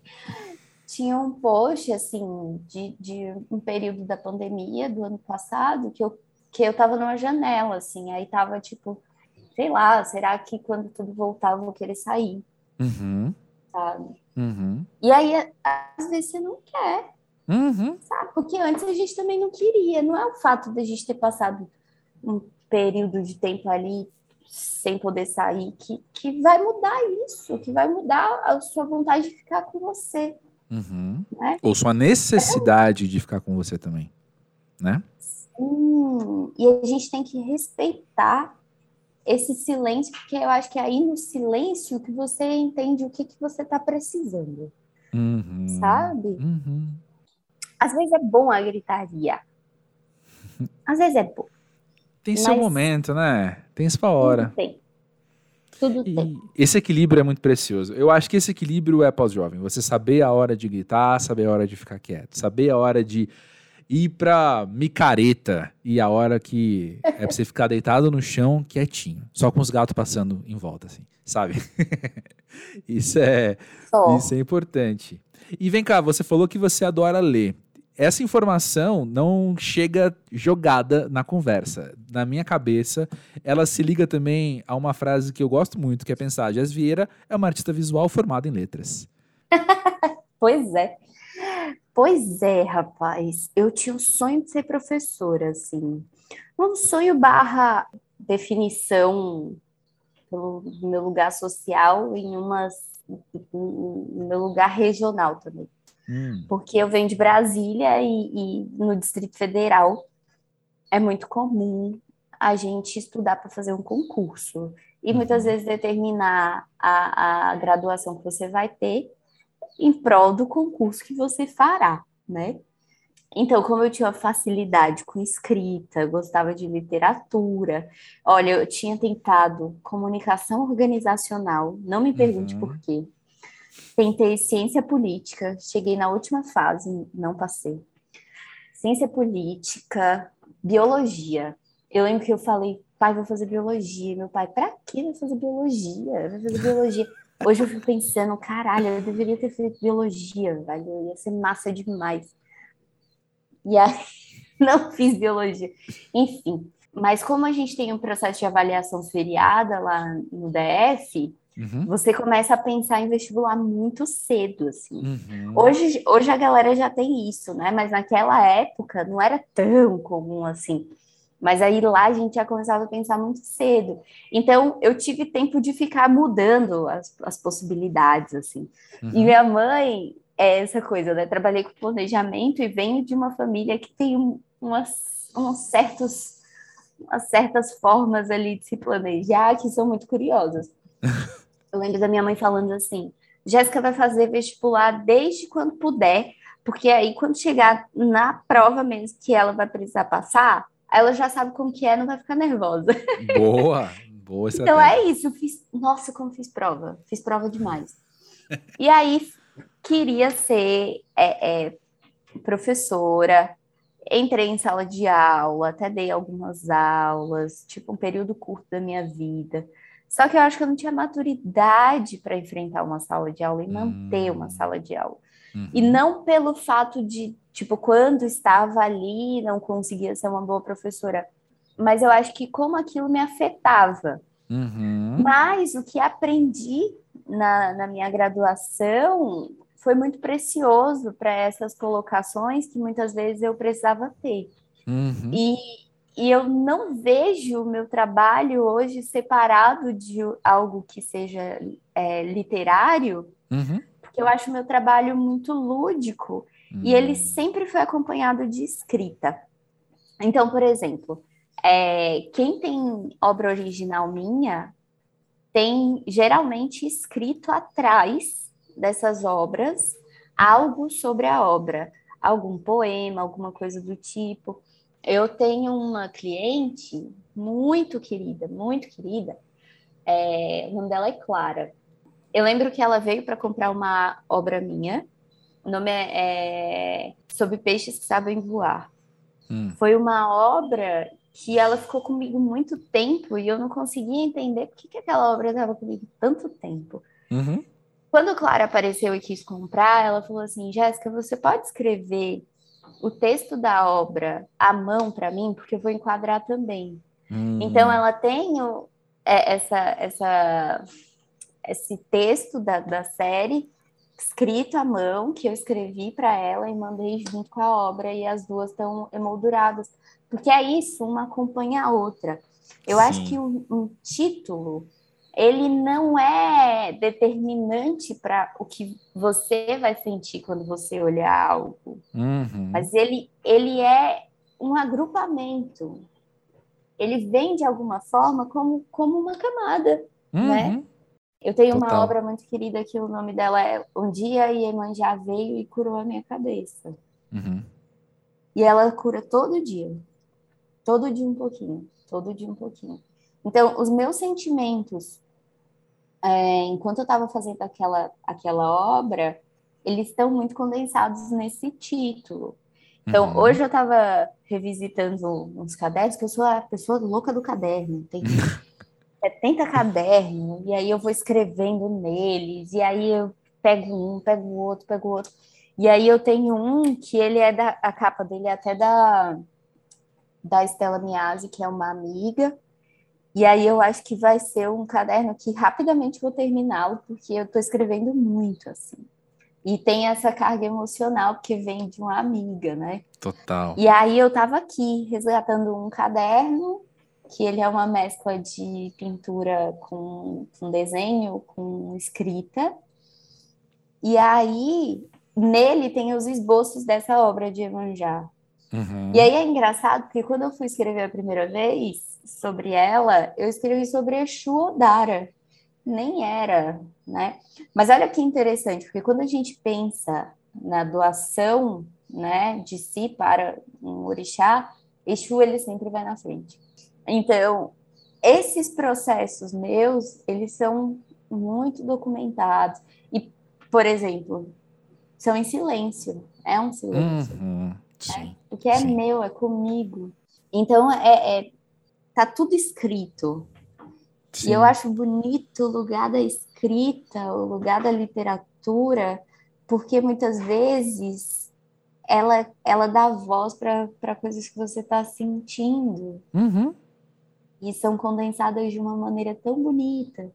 *laughs* tinha um post, assim, de, de um período da pandemia do ano passado, que eu, que eu tava numa janela, assim, aí tava tipo, sei lá, será que quando tudo voltar eu vou querer sair? Uhum. Sabe? Uhum. E aí, às vezes você não quer. Uhum. Sabe? Porque antes a gente também não queria. Não é o fato de a gente ter passado um período de tempo ali sem poder sair que, que vai mudar isso, que vai mudar a sua vontade de ficar com você. Uhum. Né? Ou sua necessidade é. de ficar com você também, né? Sim. E a gente tem que respeitar esse silêncio, porque eu acho que é aí no silêncio que você entende o que, que você está precisando. Uhum. Sabe? Uhum. Às vezes é bom a gritaria. Às vezes é bom. Tem seu momento, né? Tem sua hora. Tudo tem. Tudo e tem. Esse equilíbrio é muito precioso. Eu acho que esse equilíbrio é pós-jovem. Você saber a hora de gritar, saber a hora de ficar quieto, saber a hora de ir pra micareta e a hora que é pra você ficar deitado no chão quietinho, só com os gatos passando em volta, assim, sabe? *laughs* isso é isso é importante. E vem cá, você falou que você adora ler essa informação não chega jogada na conversa. Na minha cabeça, ela se liga também a uma frase que eu gosto muito, que é pensar: Jazz Vieira é uma artista visual formada em letras. *laughs* pois é. Pois é, rapaz. Eu tinha o sonho de ser professora, assim. Um sonho barra definição pelo meu lugar social em umas no meu lugar regional também. Hum. Porque eu venho de Brasília e, e no Distrito Federal é muito comum a gente estudar para fazer um concurso. E muitas uhum. vezes determinar a, a graduação que você vai ter em prol do concurso que você fará, né? Então, como eu tinha facilidade com escrita, gostava de literatura, olha, eu tinha tentado comunicação organizacional, não me pergunte uhum. por quê. Tentei ciência política, cheguei na última fase, não passei. Ciência política, biologia. Eu lembro que eu falei, pai, vou fazer biologia. Meu pai, pra que vai fazer biologia? Vai fazer biologia. Hoje eu fico pensando, caralho, eu deveria ter feito biologia, velho. Ia ser massa demais. E aí, *laughs* não fiz biologia. Enfim, mas como a gente tem um processo de avaliação seriada lá no DF, Uhum. Você começa a pensar em vestibular muito cedo, assim. Uhum. Hoje, hoje a galera já tem isso, né? Mas naquela época não era tão comum assim. Mas aí lá a gente já começava a pensar muito cedo. Então eu tive tempo de ficar mudando as, as possibilidades, assim. Uhum. E minha mãe é essa coisa, né? Trabalhei com planejamento e venho de uma família que tem umas, umas certos, umas certas formas ali de se planejar que são muito curiosas. *laughs* Eu lembro da minha mãe falando assim: Jéssica vai fazer vestibular desde quando puder, porque aí quando chegar na prova mesmo que ela vai precisar passar, ela já sabe como que é, não vai ficar nervosa. Boa, *laughs* boa Então é isso, fiz, nossa, como fiz prova, fiz prova demais. E aí queria ser é, é, professora, entrei em sala de aula, até dei algumas aulas, tipo um período curto da minha vida. Só que eu acho que eu não tinha maturidade para enfrentar uma sala de aula e manter uma hum. sala de aula. Uhum. E não pelo fato de, tipo, quando estava ali, não conseguia ser uma boa professora. Mas eu acho que como aquilo me afetava. Uhum. Uhum. Mas o que aprendi na, na minha graduação foi muito precioso para essas colocações que muitas vezes eu precisava ter. Uhum. E, e eu não vejo o meu trabalho hoje separado de algo que seja é, literário, uhum. porque eu acho o meu trabalho muito lúdico uhum. e ele hum. sempre foi acompanhado de escrita. Então, por exemplo, é, quem tem obra original minha tem geralmente escrito atrás dessas obras algo sobre a obra, algum poema, alguma coisa do tipo. Eu tenho uma cliente muito querida, muito querida, é, o nome dela é Clara. Eu lembro que ela veio para comprar uma obra minha, o nome é, é Sobre Peixes que Sabem Voar. Hum. Foi uma obra que ela ficou comigo muito tempo e eu não conseguia entender por que, que aquela obra estava comigo tanto tempo. Uhum. Quando Clara apareceu e quis comprar, ela falou assim: Jéssica, você pode escrever o texto da obra à mão para mim, porque eu vou enquadrar também. Uhum. Então, ela tem o, é, essa, essa, esse texto da, da série escrito à mão, que eu escrevi para ela e mandei junto com a obra, e as duas estão emolduradas. Porque é isso, uma acompanha a outra. Eu Sim. acho que um, um, título ele não é determinante para o que você vai sentir quando você olhar algo, uhum. mas ele, ele é um agrupamento. Ele vem de alguma forma como, como uma camada, uhum. né? Eu tenho Total. uma obra muito querida que o nome dela é Um Dia Iemanjá Veio e Curou a Minha Cabeça. Uhum. E ela cura todo dia. Todo dia um pouquinho, todo dia um pouquinho. Então, os meus sentimentos, é, enquanto eu estava fazendo aquela, aquela obra, eles estão muito condensados nesse título. Então, uhum. hoje eu estava revisitando uns cadernos, que eu sou a pessoa louca do caderno, tem *laughs* 70 cadernos, e aí eu vou escrevendo neles, e aí eu pego um, pego o outro, pego o outro. E aí eu tenho um que ele é da. A capa dele é até da da Estela Miazzi, que é uma amiga. E aí eu acho que vai ser um caderno que rapidamente vou terminá-lo, porque eu estou escrevendo muito, assim. E tem essa carga emocional, porque vem de uma amiga, né? Total. E aí eu estava aqui resgatando um caderno, que ele é uma mescla de pintura com, com desenho, com escrita. E aí, nele tem os esboços dessa obra de Evanjar. Uhum. E aí é engraçado, porque quando eu fui escrever a primeira vez sobre ela, eu escrevi sobre Exu Odara. Nem era, né? Mas olha que interessante, porque quando a gente pensa na doação né, de si para um orixá, Exu ele sempre vai na frente. Então, esses processos meus, eles são muito documentados. E, por exemplo, são em silêncio. É um silêncio. Uhum. Sim, é, o que é sim. meu, é comigo. Então, é, é, tá tudo escrito. Sim. E eu acho bonito o lugar da escrita, o lugar da literatura, porque muitas vezes ela, ela dá voz para coisas que você está sentindo. Uhum. E são condensadas de uma maneira tão bonita,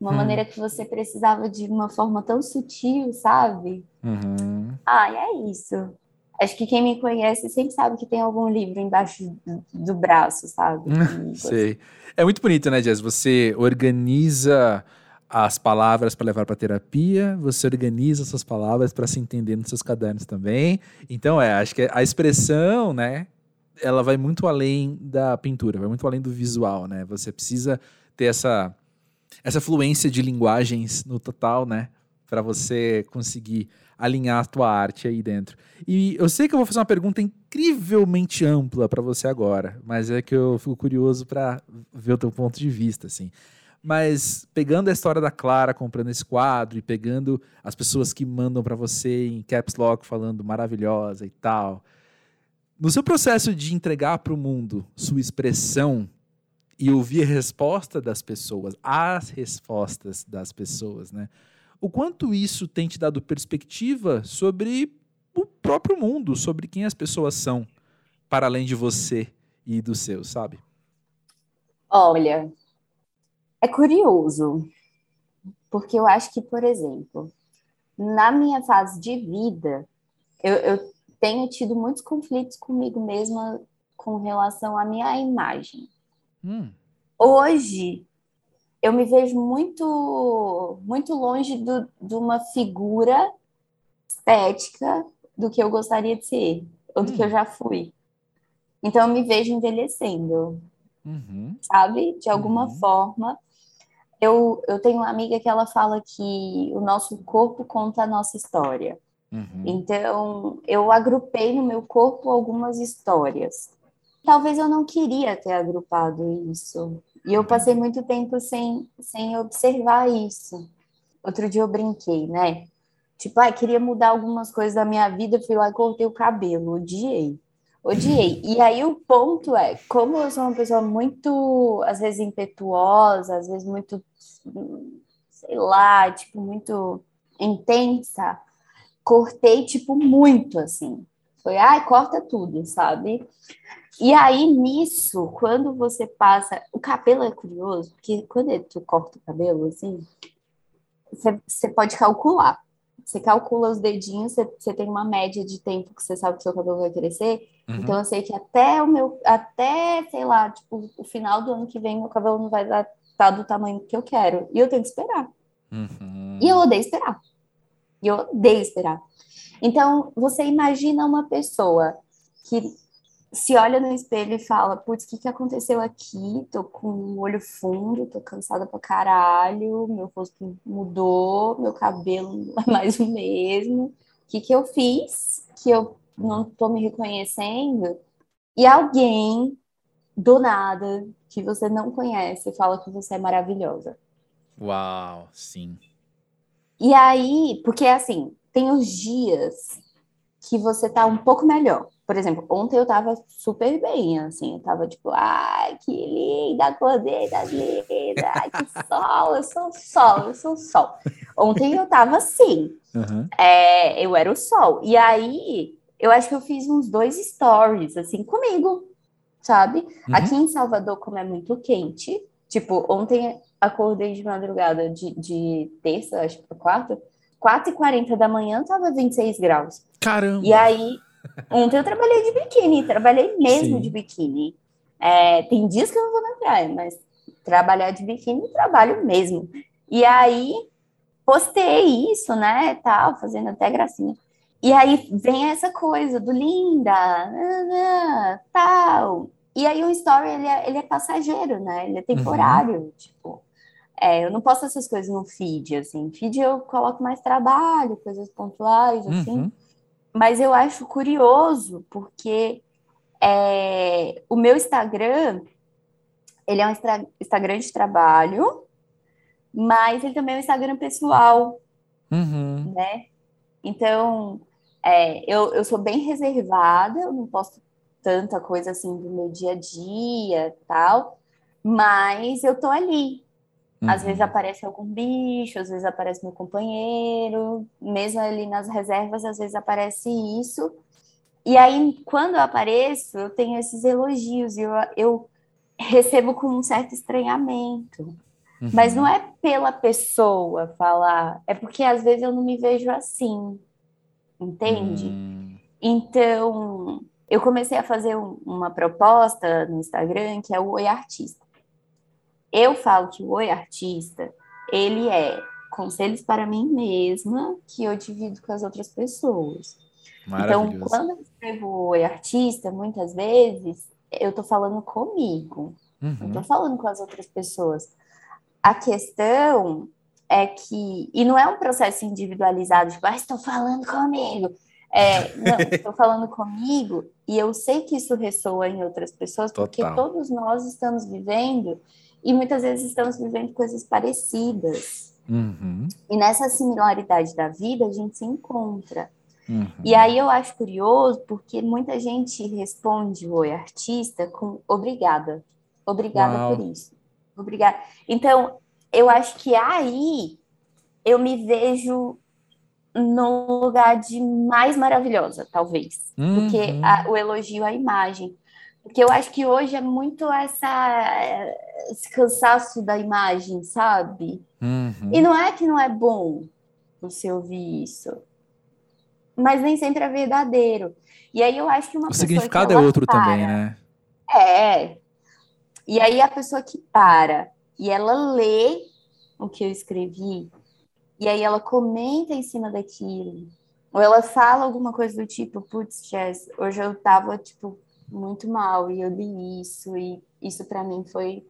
uma hum. maneira que você precisava de uma forma tão sutil, sabe? Uhum. Ah, é isso. Acho que quem me conhece sempre sabe que tem algum livro embaixo do, do braço, sabe? *laughs* Sei. É muito bonito, né, Jess? Você organiza as palavras para levar para terapia, você organiza suas palavras para se entender nos seus cadernos também. Então, é, acho que a expressão, né, ela vai muito além da pintura, vai muito além do visual, né? Você precisa ter essa essa fluência de linguagens no total, né, para você conseguir alinhar a tua arte aí dentro. E eu sei que eu vou fazer uma pergunta incrivelmente ampla para você agora, mas é que eu fico curioso para ver o teu ponto de vista, assim. Mas pegando a história da Clara comprando esse quadro e pegando as pessoas que mandam para você em caps lock falando maravilhosa e tal, no seu processo de entregar para o mundo sua expressão e ouvir a resposta das pessoas, as respostas das pessoas, né? O quanto isso tem te dado perspectiva sobre o próprio mundo, sobre quem as pessoas são, para além de você e do seu, sabe? Olha, É curioso, porque eu acho que, por exemplo, na minha fase de vida, eu, eu tenho tido muitos conflitos comigo mesma com relação à minha imagem. Hum. Hoje, eu me vejo muito, muito longe do, de uma figura estética do que eu gostaria de ser, ou do hum. que eu hum. já fui. Então, eu me vejo envelhecendo, uhum. sabe? De alguma uhum. forma. Eu, eu tenho uma amiga que ela fala que o nosso corpo conta a nossa história. Uhum. Então, eu agrupei no meu corpo algumas histórias. Talvez eu não queria ter agrupado isso. E eu passei muito tempo sem, sem observar isso. Outro dia eu brinquei, né? Tipo, ah, queria mudar algumas coisas da minha vida, fui lá e cortei o cabelo, odiei. Odiei. E aí o ponto é, como eu sou uma pessoa muito, às vezes, impetuosa, às vezes muito, sei lá, tipo, muito intensa, cortei, tipo, muito, assim. Foi, ai, corta tudo, sabe? E aí, nisso, quando você passa. O cabelo é curioso, porque quando tu corta o cabelo, assim, você, pode calcular. Você calcula os dedinhos, você, você, tem uma média de tempo que você sabe que seu cabelo vai crescer. Uhum. Então, eu sei que até o meu. Até, sei lá, tipo, o final do ano que vem, meu cabelo não vai estar tá do tamanho que eu quero. E eu tenho que esperar. Uhum. E eu odeio esperar. E eu odeio esperar. Então, você imagina uma pessoa que se olha no espelho e fala: Putz, o que, que aconteceu aqui? Tô com o olho fundo, tô cansada pra caralho, meu rosto mudou, meu cabelo não é mais o mesmo. O que, que eu fiz? Que eu não tô me reconhecendo? E alguém, do nada, que você não conhece, fala que você é maravilhosa. Uau, sim. E aí, porque assim, tem os dias que você tá um pouco melhor. Por exemplo, ontem eu tava super bem, assim, eu tava tipo, ai, que linda, acordei das lindas, ai, que *laughs* sol, eu sou o sol, eu sou o sol. Ontem eu tava assim, uhum. é, eu era o sol. E aí, eu acho que eu fiz uns dois stories, assim, comigo, sabe? Uhum. Aqui em Salvador, como é muito quente, tipo, ontem acordei de madrugada de, de terça, acho que quarta, 4h40 da manhã tava 26 graus. Caramba! E aí, ontem eu trabalhei de biquíni, trabalhei mesmo Sim. de biquíni. É, tem dias que eu não vou na praia, mas trabalhar de biquíni, trabalho mesmo. E aí, postei isso, né, tal, fazendo até gracinha. E aí vem essa coisa do linda, tal. E aí o story, ele é, ele é passageiro, né, ele é temporário, uhum. tipo... É, eu não posto essas coisas no feed, assim. Feed eu coloco mais trabalho, coisas pontuais, assim. Uhum. Mas eu acho curioso, porque é, o meu Instagram, ele é um Instagram de trabalho, mas ele também é um Instagram pessoal, uhum. né? Então, é, eu, eu sou bem reservada, eu não posto tanta coisa assim do meu dia a dia tal, mas eu tô ali, Uhum. Às vezes uhum. aparece algum bicho, às vezes aparece meu companheiro, mesmo ali nas reservas, às vezes aparece isso. E aí, quando eu apareço, eu tenho esses elogios e eu, eu recebo com um certo estranhamento. Uhum. Mas não é pela pessoa falar, é porque às vezes eu não me vejo assim, entende? Uhum. Então, eu comecei a fazer um, uma proposta no Instagram que é o Oi Artista. Eu falo que o Oi Artista, ele é conselhos para mim mesma que eu divido com as outras pessoas. Então, quando eu escrevo Oi Artista, muitas vezes eu estou falando comigo, uhum. não estou falando com as outras pessoas. A questão é que, e não é um processo individualizado, tipo, ah, estou falando comigo. É, *laughs* não, estou falando comigo e eu sei que isso ressoa em outras pessoas, Total. porque todos nós estamos vivendo e muitas vezes estamos vivendo coisas parecidas. Uhum. E nessa similaridade da vida a gente se encontra. Uhum. E aí eu acho curioso porque muita gente responde o oi artista com obrigada. Obrigada Uau. por isso. Obrigada. Então, eu acho que aí eu me vejo no lugar de mais maravilhosa, talvez, uhum. do que uhum. a, o elogio à imagem. Porque eu acho que hoje é muito essa esse cansaço da imagem, sabe? Uhum. E não é que não é bom você ouvir isso, mas nem sempre é verdadeiro. E aí eu acho que uma o significado é outro para, também, né? É. E aí a pessoa que para e ela lê o que eu escrevi e aí ela comenta em cima daquilo ou ela fala alguma coisa do tipo, putz, Jess, hoje eu tava tipo muito mal e eu li isso e isso para mim foi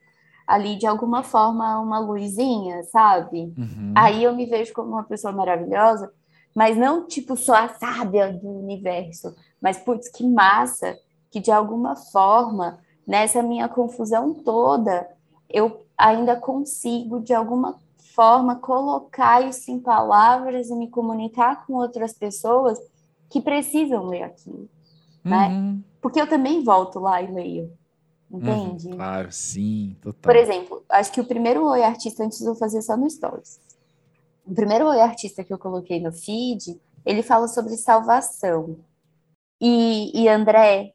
ali de alguma forma uma luzinha, sabe? Uhum. Aí eu me vejo como uma pessoa maravilhosa, mas não tipo só a sábia do universo, mas putz, que massa que de alguma forma nessa minha confusão toda eu ainda consigo de alguma forma colocar isso em palavras e me comunicar com outras pessoas que precisam ler aquilo, né? uhum. né? Porque eu também volto lá e leio. Entende? Uhum, claro, sim, total. Por exemplo, acho que o primeiro Oi Artista, antes de eu fazer só no Stories. O primeiro Oi Artista que eu coloquei no feed, ele fala sobre salvação. E, e André,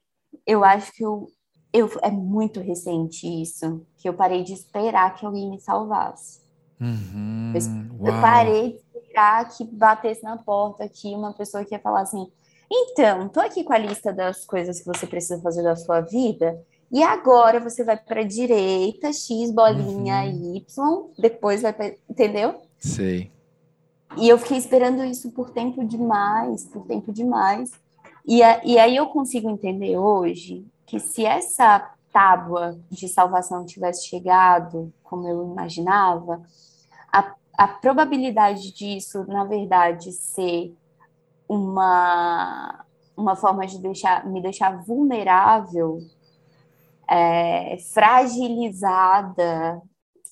eu acho que eu, eu, é muito recente isso, que eu parei de esperar que alguém me salvasse. Uhum, eu, eu, parei de esperar que batesse na porta aqui uma pessoa que ia falar assim: então, tô aqui com a lista das coisas que você precisa fazer da sua vida e agora você vai para a direita, X, bolinha, uhum. Y, depois vai para. Entendeu? Sei. E eu fiquei esperando isso por tempo demais, por tempo demais. E, a, e aí eu consigo entender hoje que se essa tábua de salvação tivesse chegado como eu imaginava, a, a probabilidade disso, na verdade, ser uma, uma forma de deixar, me deixar vulnerável é, fragilizada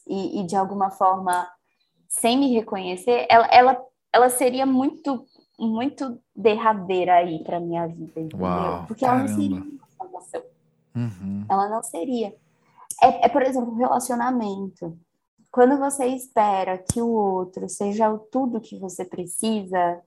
e, e, de alguma forma sem me reconhecer, ela, ela, ela seria muito muito derradeira aí para minha vida, entendeu? Uau, Porque ela não seria uma salvação. Uhum. Ela não seria. É, é, por exemplo, relacionamento. Quando você espera que o outro seja o tudo que você precisa,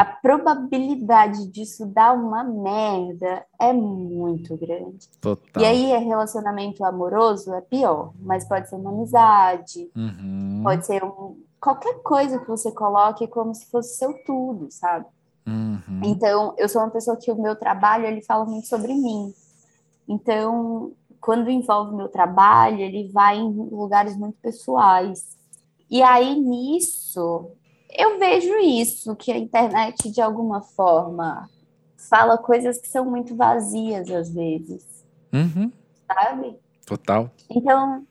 a probabilidade disso dar uma merda é muito grande. Total. E aí, é relacionamento amoroso é pior, mas pode ser uma amizade, uhum. pode ser um, qualquer coisa que você coloque como se fosse seu tudo, sabe? Uhum. Então, eu sou uma pessoa que o meu trabalho ele fala muito sobre mim. Então, quando envolve meu trabalho, ele vai em lugares muito pessoais. E aí nisso eu vejo isso, que a internet, de alguma forma, fala coisas que são muito vazias às vezes. Uhum. Sabe? Total. Então,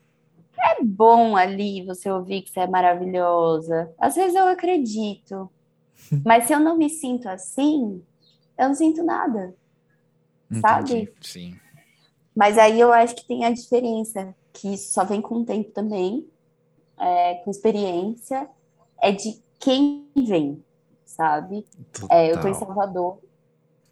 é bom ali você ouvir que você é maravilhosa. Às vezes eu acredito. *laughs* Mas se eu não me sinto assim, eu não sinto nada. Entendi. Sabe? Sim. Mas aí eu acho que tem a diferença, que isso só vem com o tempo também, é, com experiência, é de quem vem, sabe? É, eu tô em Salvador,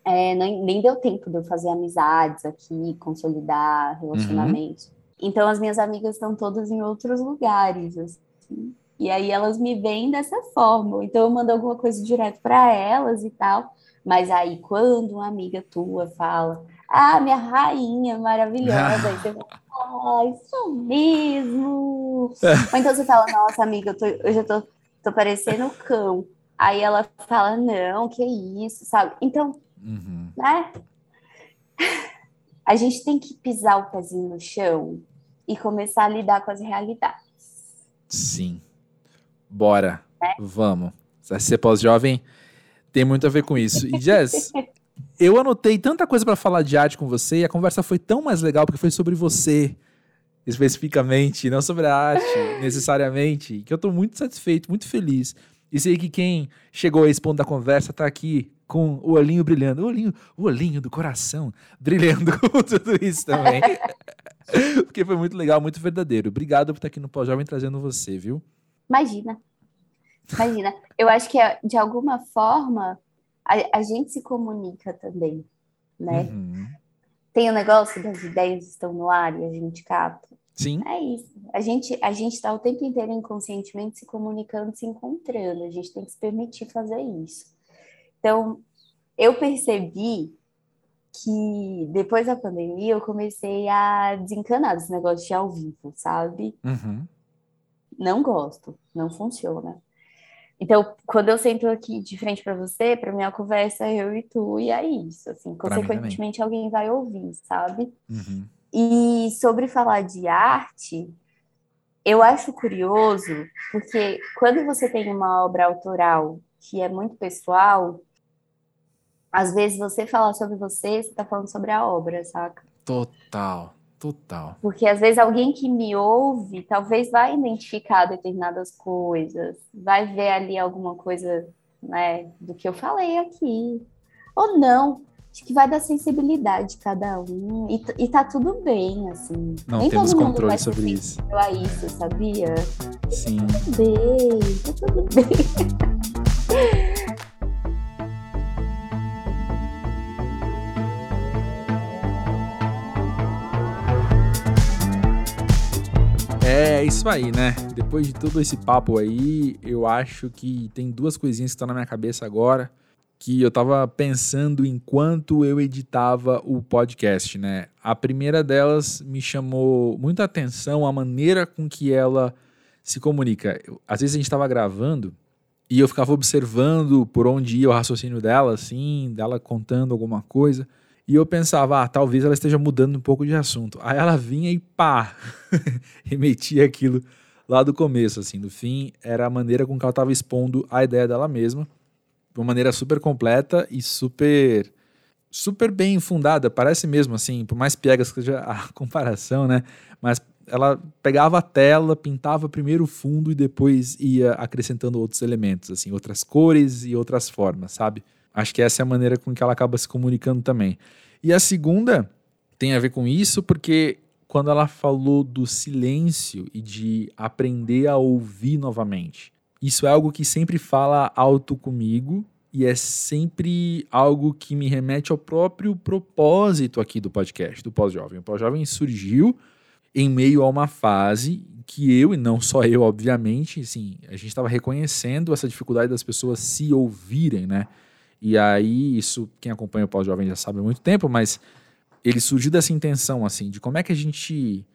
é, nem, nem, deu tempo de eu fazer amizades aqui, consolidar relacionamentos. Uhum. Então as minhas amigas estão todas em outros lugares, assim. E aí elas me veem dessa forma. Então eu mando alguma coisa direto para elas e tal. Mas aí quando uma amiga tua fala, ah, minha rainha maravilhosa, aí você fala, ah, isso mesmo. *laughs* Ou então você fala, nossa amiga, eu, tô, eu já tô tô parecendo cão. Aí ela fala, não, que isso, sabe? Então, uhum. né? A gente tem que pisar o pezinho no chão e começar a lidar com as realidades. Sim. Bora. É? Vamos. Ser pós-jovem tem muito a ver com isso. E Jess, *laughs* eu anotei tanta coisa para falar de arte com você e a conversa foi tão mais legal porque foi sobre você especificamente, não sobre a arte necessariamente, que eu estou muito satisfeito, muito feliz. E sei que quem chegou a esse ponto da conversa está aqui com o olhinho brilhando, o olhinho, o olhinho do coração brilhando *laughs* com tudo isso também. *laughs* Porque foi muito legal, muito verdadeiro. Obrigado por estar aqui no Pós-Jovem trazendo você, viu? Imagina. Imagina. Eu acho que, de alguma forma, a, a gente se comunica também, né? Uhum. Tem o negócio das ideias estão no ar e a gente capta. Sim. É isso. A gente a gente está o tempo inteiro inconscientemente se comunicando, se encontrando. A gente tem que se permitir fazer isso. Então, eu percebi que depois da pandemia eu comecei a desencanar desse negócio de ao vivo, sabe? Uhum. Não gosto, não funciona. Então, quando eu sento aqui de frente para você, para minha conversa é eu e tu, e é isso. Assim, consequentemente, alguém vai ouvir, sabe? Uhum. E sobre falar de arte, eu acho curioso, porque quando você tem uma obra autoral que é muito pessoal, às vezes você falar sobre você, você está falando sobre a obra, saca? Total, total. Porque às vezes alguém que me ouve talvez vai identificar determinadas coisas, vai ver ali alguma coisa, né, do que eu falei aqui. Ou não. Acho que vai da sensibilidade de cada um. E, e tá tudo bem, assim. Não Nem temos controle sobre isso. A isso, sabia? Sim. Tá tudo bem, tá tudo *laughs* bem. É isso aí, né? Depois de todo esse papo aí, eu acho que tem duas coisinhas que estão na minha cabeça agora que eu tava pensando enquanto eu editava o podcast, né? A primeira delas me chamou muita atenção a maneira com que ela se comunica. Às vezes a gente tava gravando e eu ficava observando por onde ia o raciocínio dela, assim, dela contando alguma coisa. E eu pensava, ah, talvez ela esteja mudando um pouco de assunto. Aí ela vinha e pá, *laughs* remetia aquilo lá do começo, assim. No fim, era a maneira com que ela estava expondo a ideia dela mesma de uma maneira super completa e super super bem fundada, parece mesmo assim, por mais piegas que seja a *laughs* comparação, né? Mas ela pegava a tela, pintava primeiro o fundo e depois ia acrescentando outros elementos, assim, outras cores e outras formas, sabe? Acho que essa é a maneira com que ela acaba se comunicando também. E a segunda tem a ver com isso, porque quando ela falou do silêncio e de aprender a ouvir novamente, isso é algo que sempre fala alto comigo e é sempre algo que me remete ao próprio propósito aqui do podcast, do Pós-Jovem. O Pós-Jovem surgiu em meio a uma fase que eu, e não só eu, obviamente, assim, a gente estava reconhecendo essa dificuldade das pessoas se ouvirem, né? E aí, isso, quem acompanha o Pós-Jovem já sabe há muito tempo, mas ele surgiu dessa intenção, assim, de como é que a gente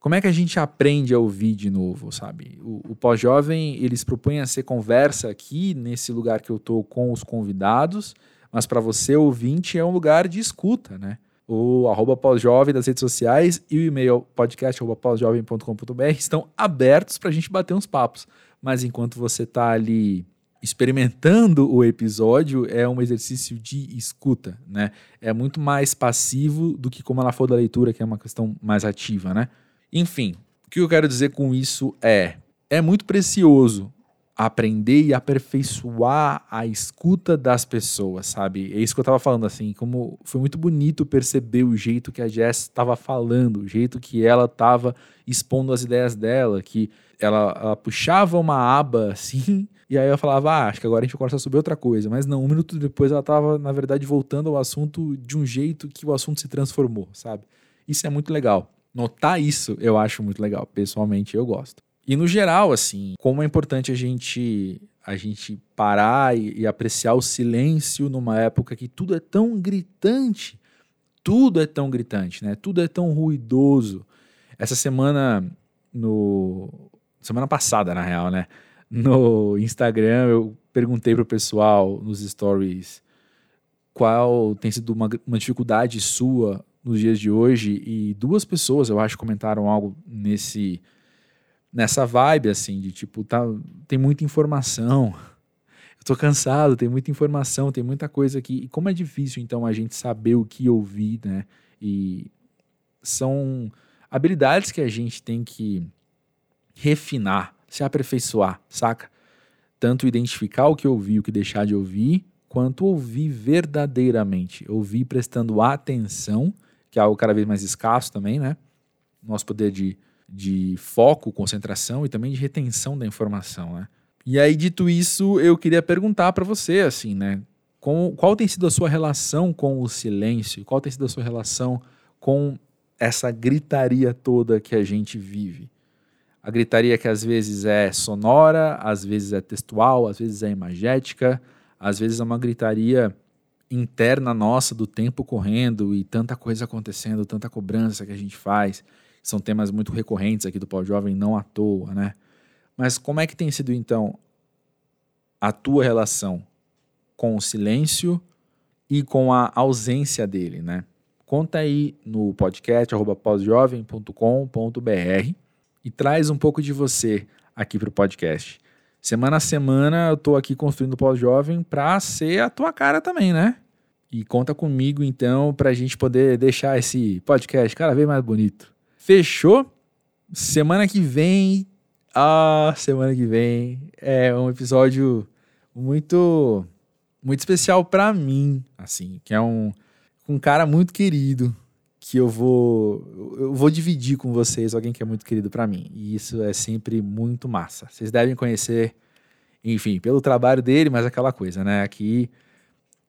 como é que a gente aprende a ouvir de novo, sabe? O, o pós-jovem, eles propõem a ser conversa aqui, nesse lugar que eu tô com os convidados, mas para você, ouvinte, é um lugar de escuta, né? O arroba pós-jovem das redes sociais e o e-mail podcast pós-jovem.com.br estão abertos para a gente bater uns papos. Mas enquanto você está ali experimentando o episódio, é um exercício de escuta, né? É muito mais passivo do que como ela for da leitura, que é uma questão mais ativa, né? Enfim, o que eu quero dizer com isso é: é muito precioso aprender e aperfeiçoar a escuta das pessoas, sabe? É isso que eu tava falando, assim, como foi muito bonito perceber o jeito que a Jess estava falando, o jeito que ela estava expondo as ideias dela, que ela, ela, puxava uma aba *laughs* assim, e aí eu falava, ah, acho que agora a gente vai conversar sobre outra coisa. Mas não, um minuto depois ela estava, na verdade, voltando ao assunto de um jeito que o assunto se transformou, sabe? Isso é muito legal notar isso eu acho muito legal. Pessoalmente, eu gosto. E no geral, assim, como é importante a gente a gente parar e, e, apreciar o silêncio numa época que tudo é tão gritante, tudo é tão gritante, né? Tudo é tão ruidoso. Essa semana no semana passada, na real, né? No Instagram eu perguntei pro pessoal nos stories qual tem sido uma, uma dificuldade sua nos dias de hoje e duas pessoas, eu acho, comentaram algo nesse nessa vibe assim de tipo, tá, tem muita informação. Eu tô cansado, tem muita informação, tem muita coisa aqui. E como é difícil então a gente saber o que ouvir, né? E são habilidades que a gente tem que refinar, se aperfeiçoar, saca? Tanto identificar o que ouvir o que deixar de ouvir, quanto ouvir verdadeiramente, ouvir prestando atenção que é algo cada vez mais escasso também, né? Nosso poder de, de foco, concentração e também de retenção da informação, né? E aí, dito isso, eu queria perguntar para você, assim, né? Com, qual tem sido a sua relação com o silêncio? Qual tem sido a sua relação com essa gritaria toda que a gente vive? A gritaria que às vezes é sonora, às vezes é textual, às vezes é imagética, às vezes é uma gritaria interna nossa do tempo correndo e tanta coisa acontecendo, tanta cobrança que a gente faz. São temas muito recorrentes aqui do Pau Jovem, não à toa, né? Mas como é que tem sido então a tua relação com o silêncio e com a ausência dele, né? Conta aí no podcast pausjovem.com.br e traz um pouco de você aqui para o podcast. Semana a semana eu estou aqui construindo o pós-jovem para ser a tua cara também, né? E conta comigo então para a gente poder deixar esse podcast cada vez mais bonito. Fechou? Semana que vem, ah, semana que vem é um episódio muito muito especial para mim, assim, que é um um cara muito querido que eu vou eu vou dividir com vocês, alguém que é muito querido para mim. E isso é sempre muito massa. Vocês devem conhecer, enfim, pelo trabalho dele, mas aquela coisa, né? Aqui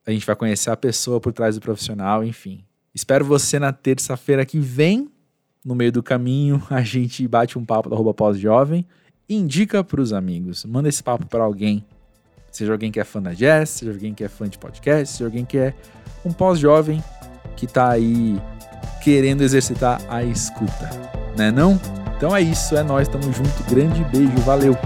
a gente vai conhecer a pessoa por trás do profissional, enfim. Espero você na terça-feira que vem. No meio do caminho, *laughs* a gente bate um papo da roupa pós-jovem. Indica para os amigos. Manda esse papo para alguém. Seja alguém que é fã da jazz, seja alguém que é fã de podcast, seja alguém que é um pós-jovem que está aí querendo exercitar a escuta, né não? Então é isso, é nós, tamo junto, grande beijo, valeu!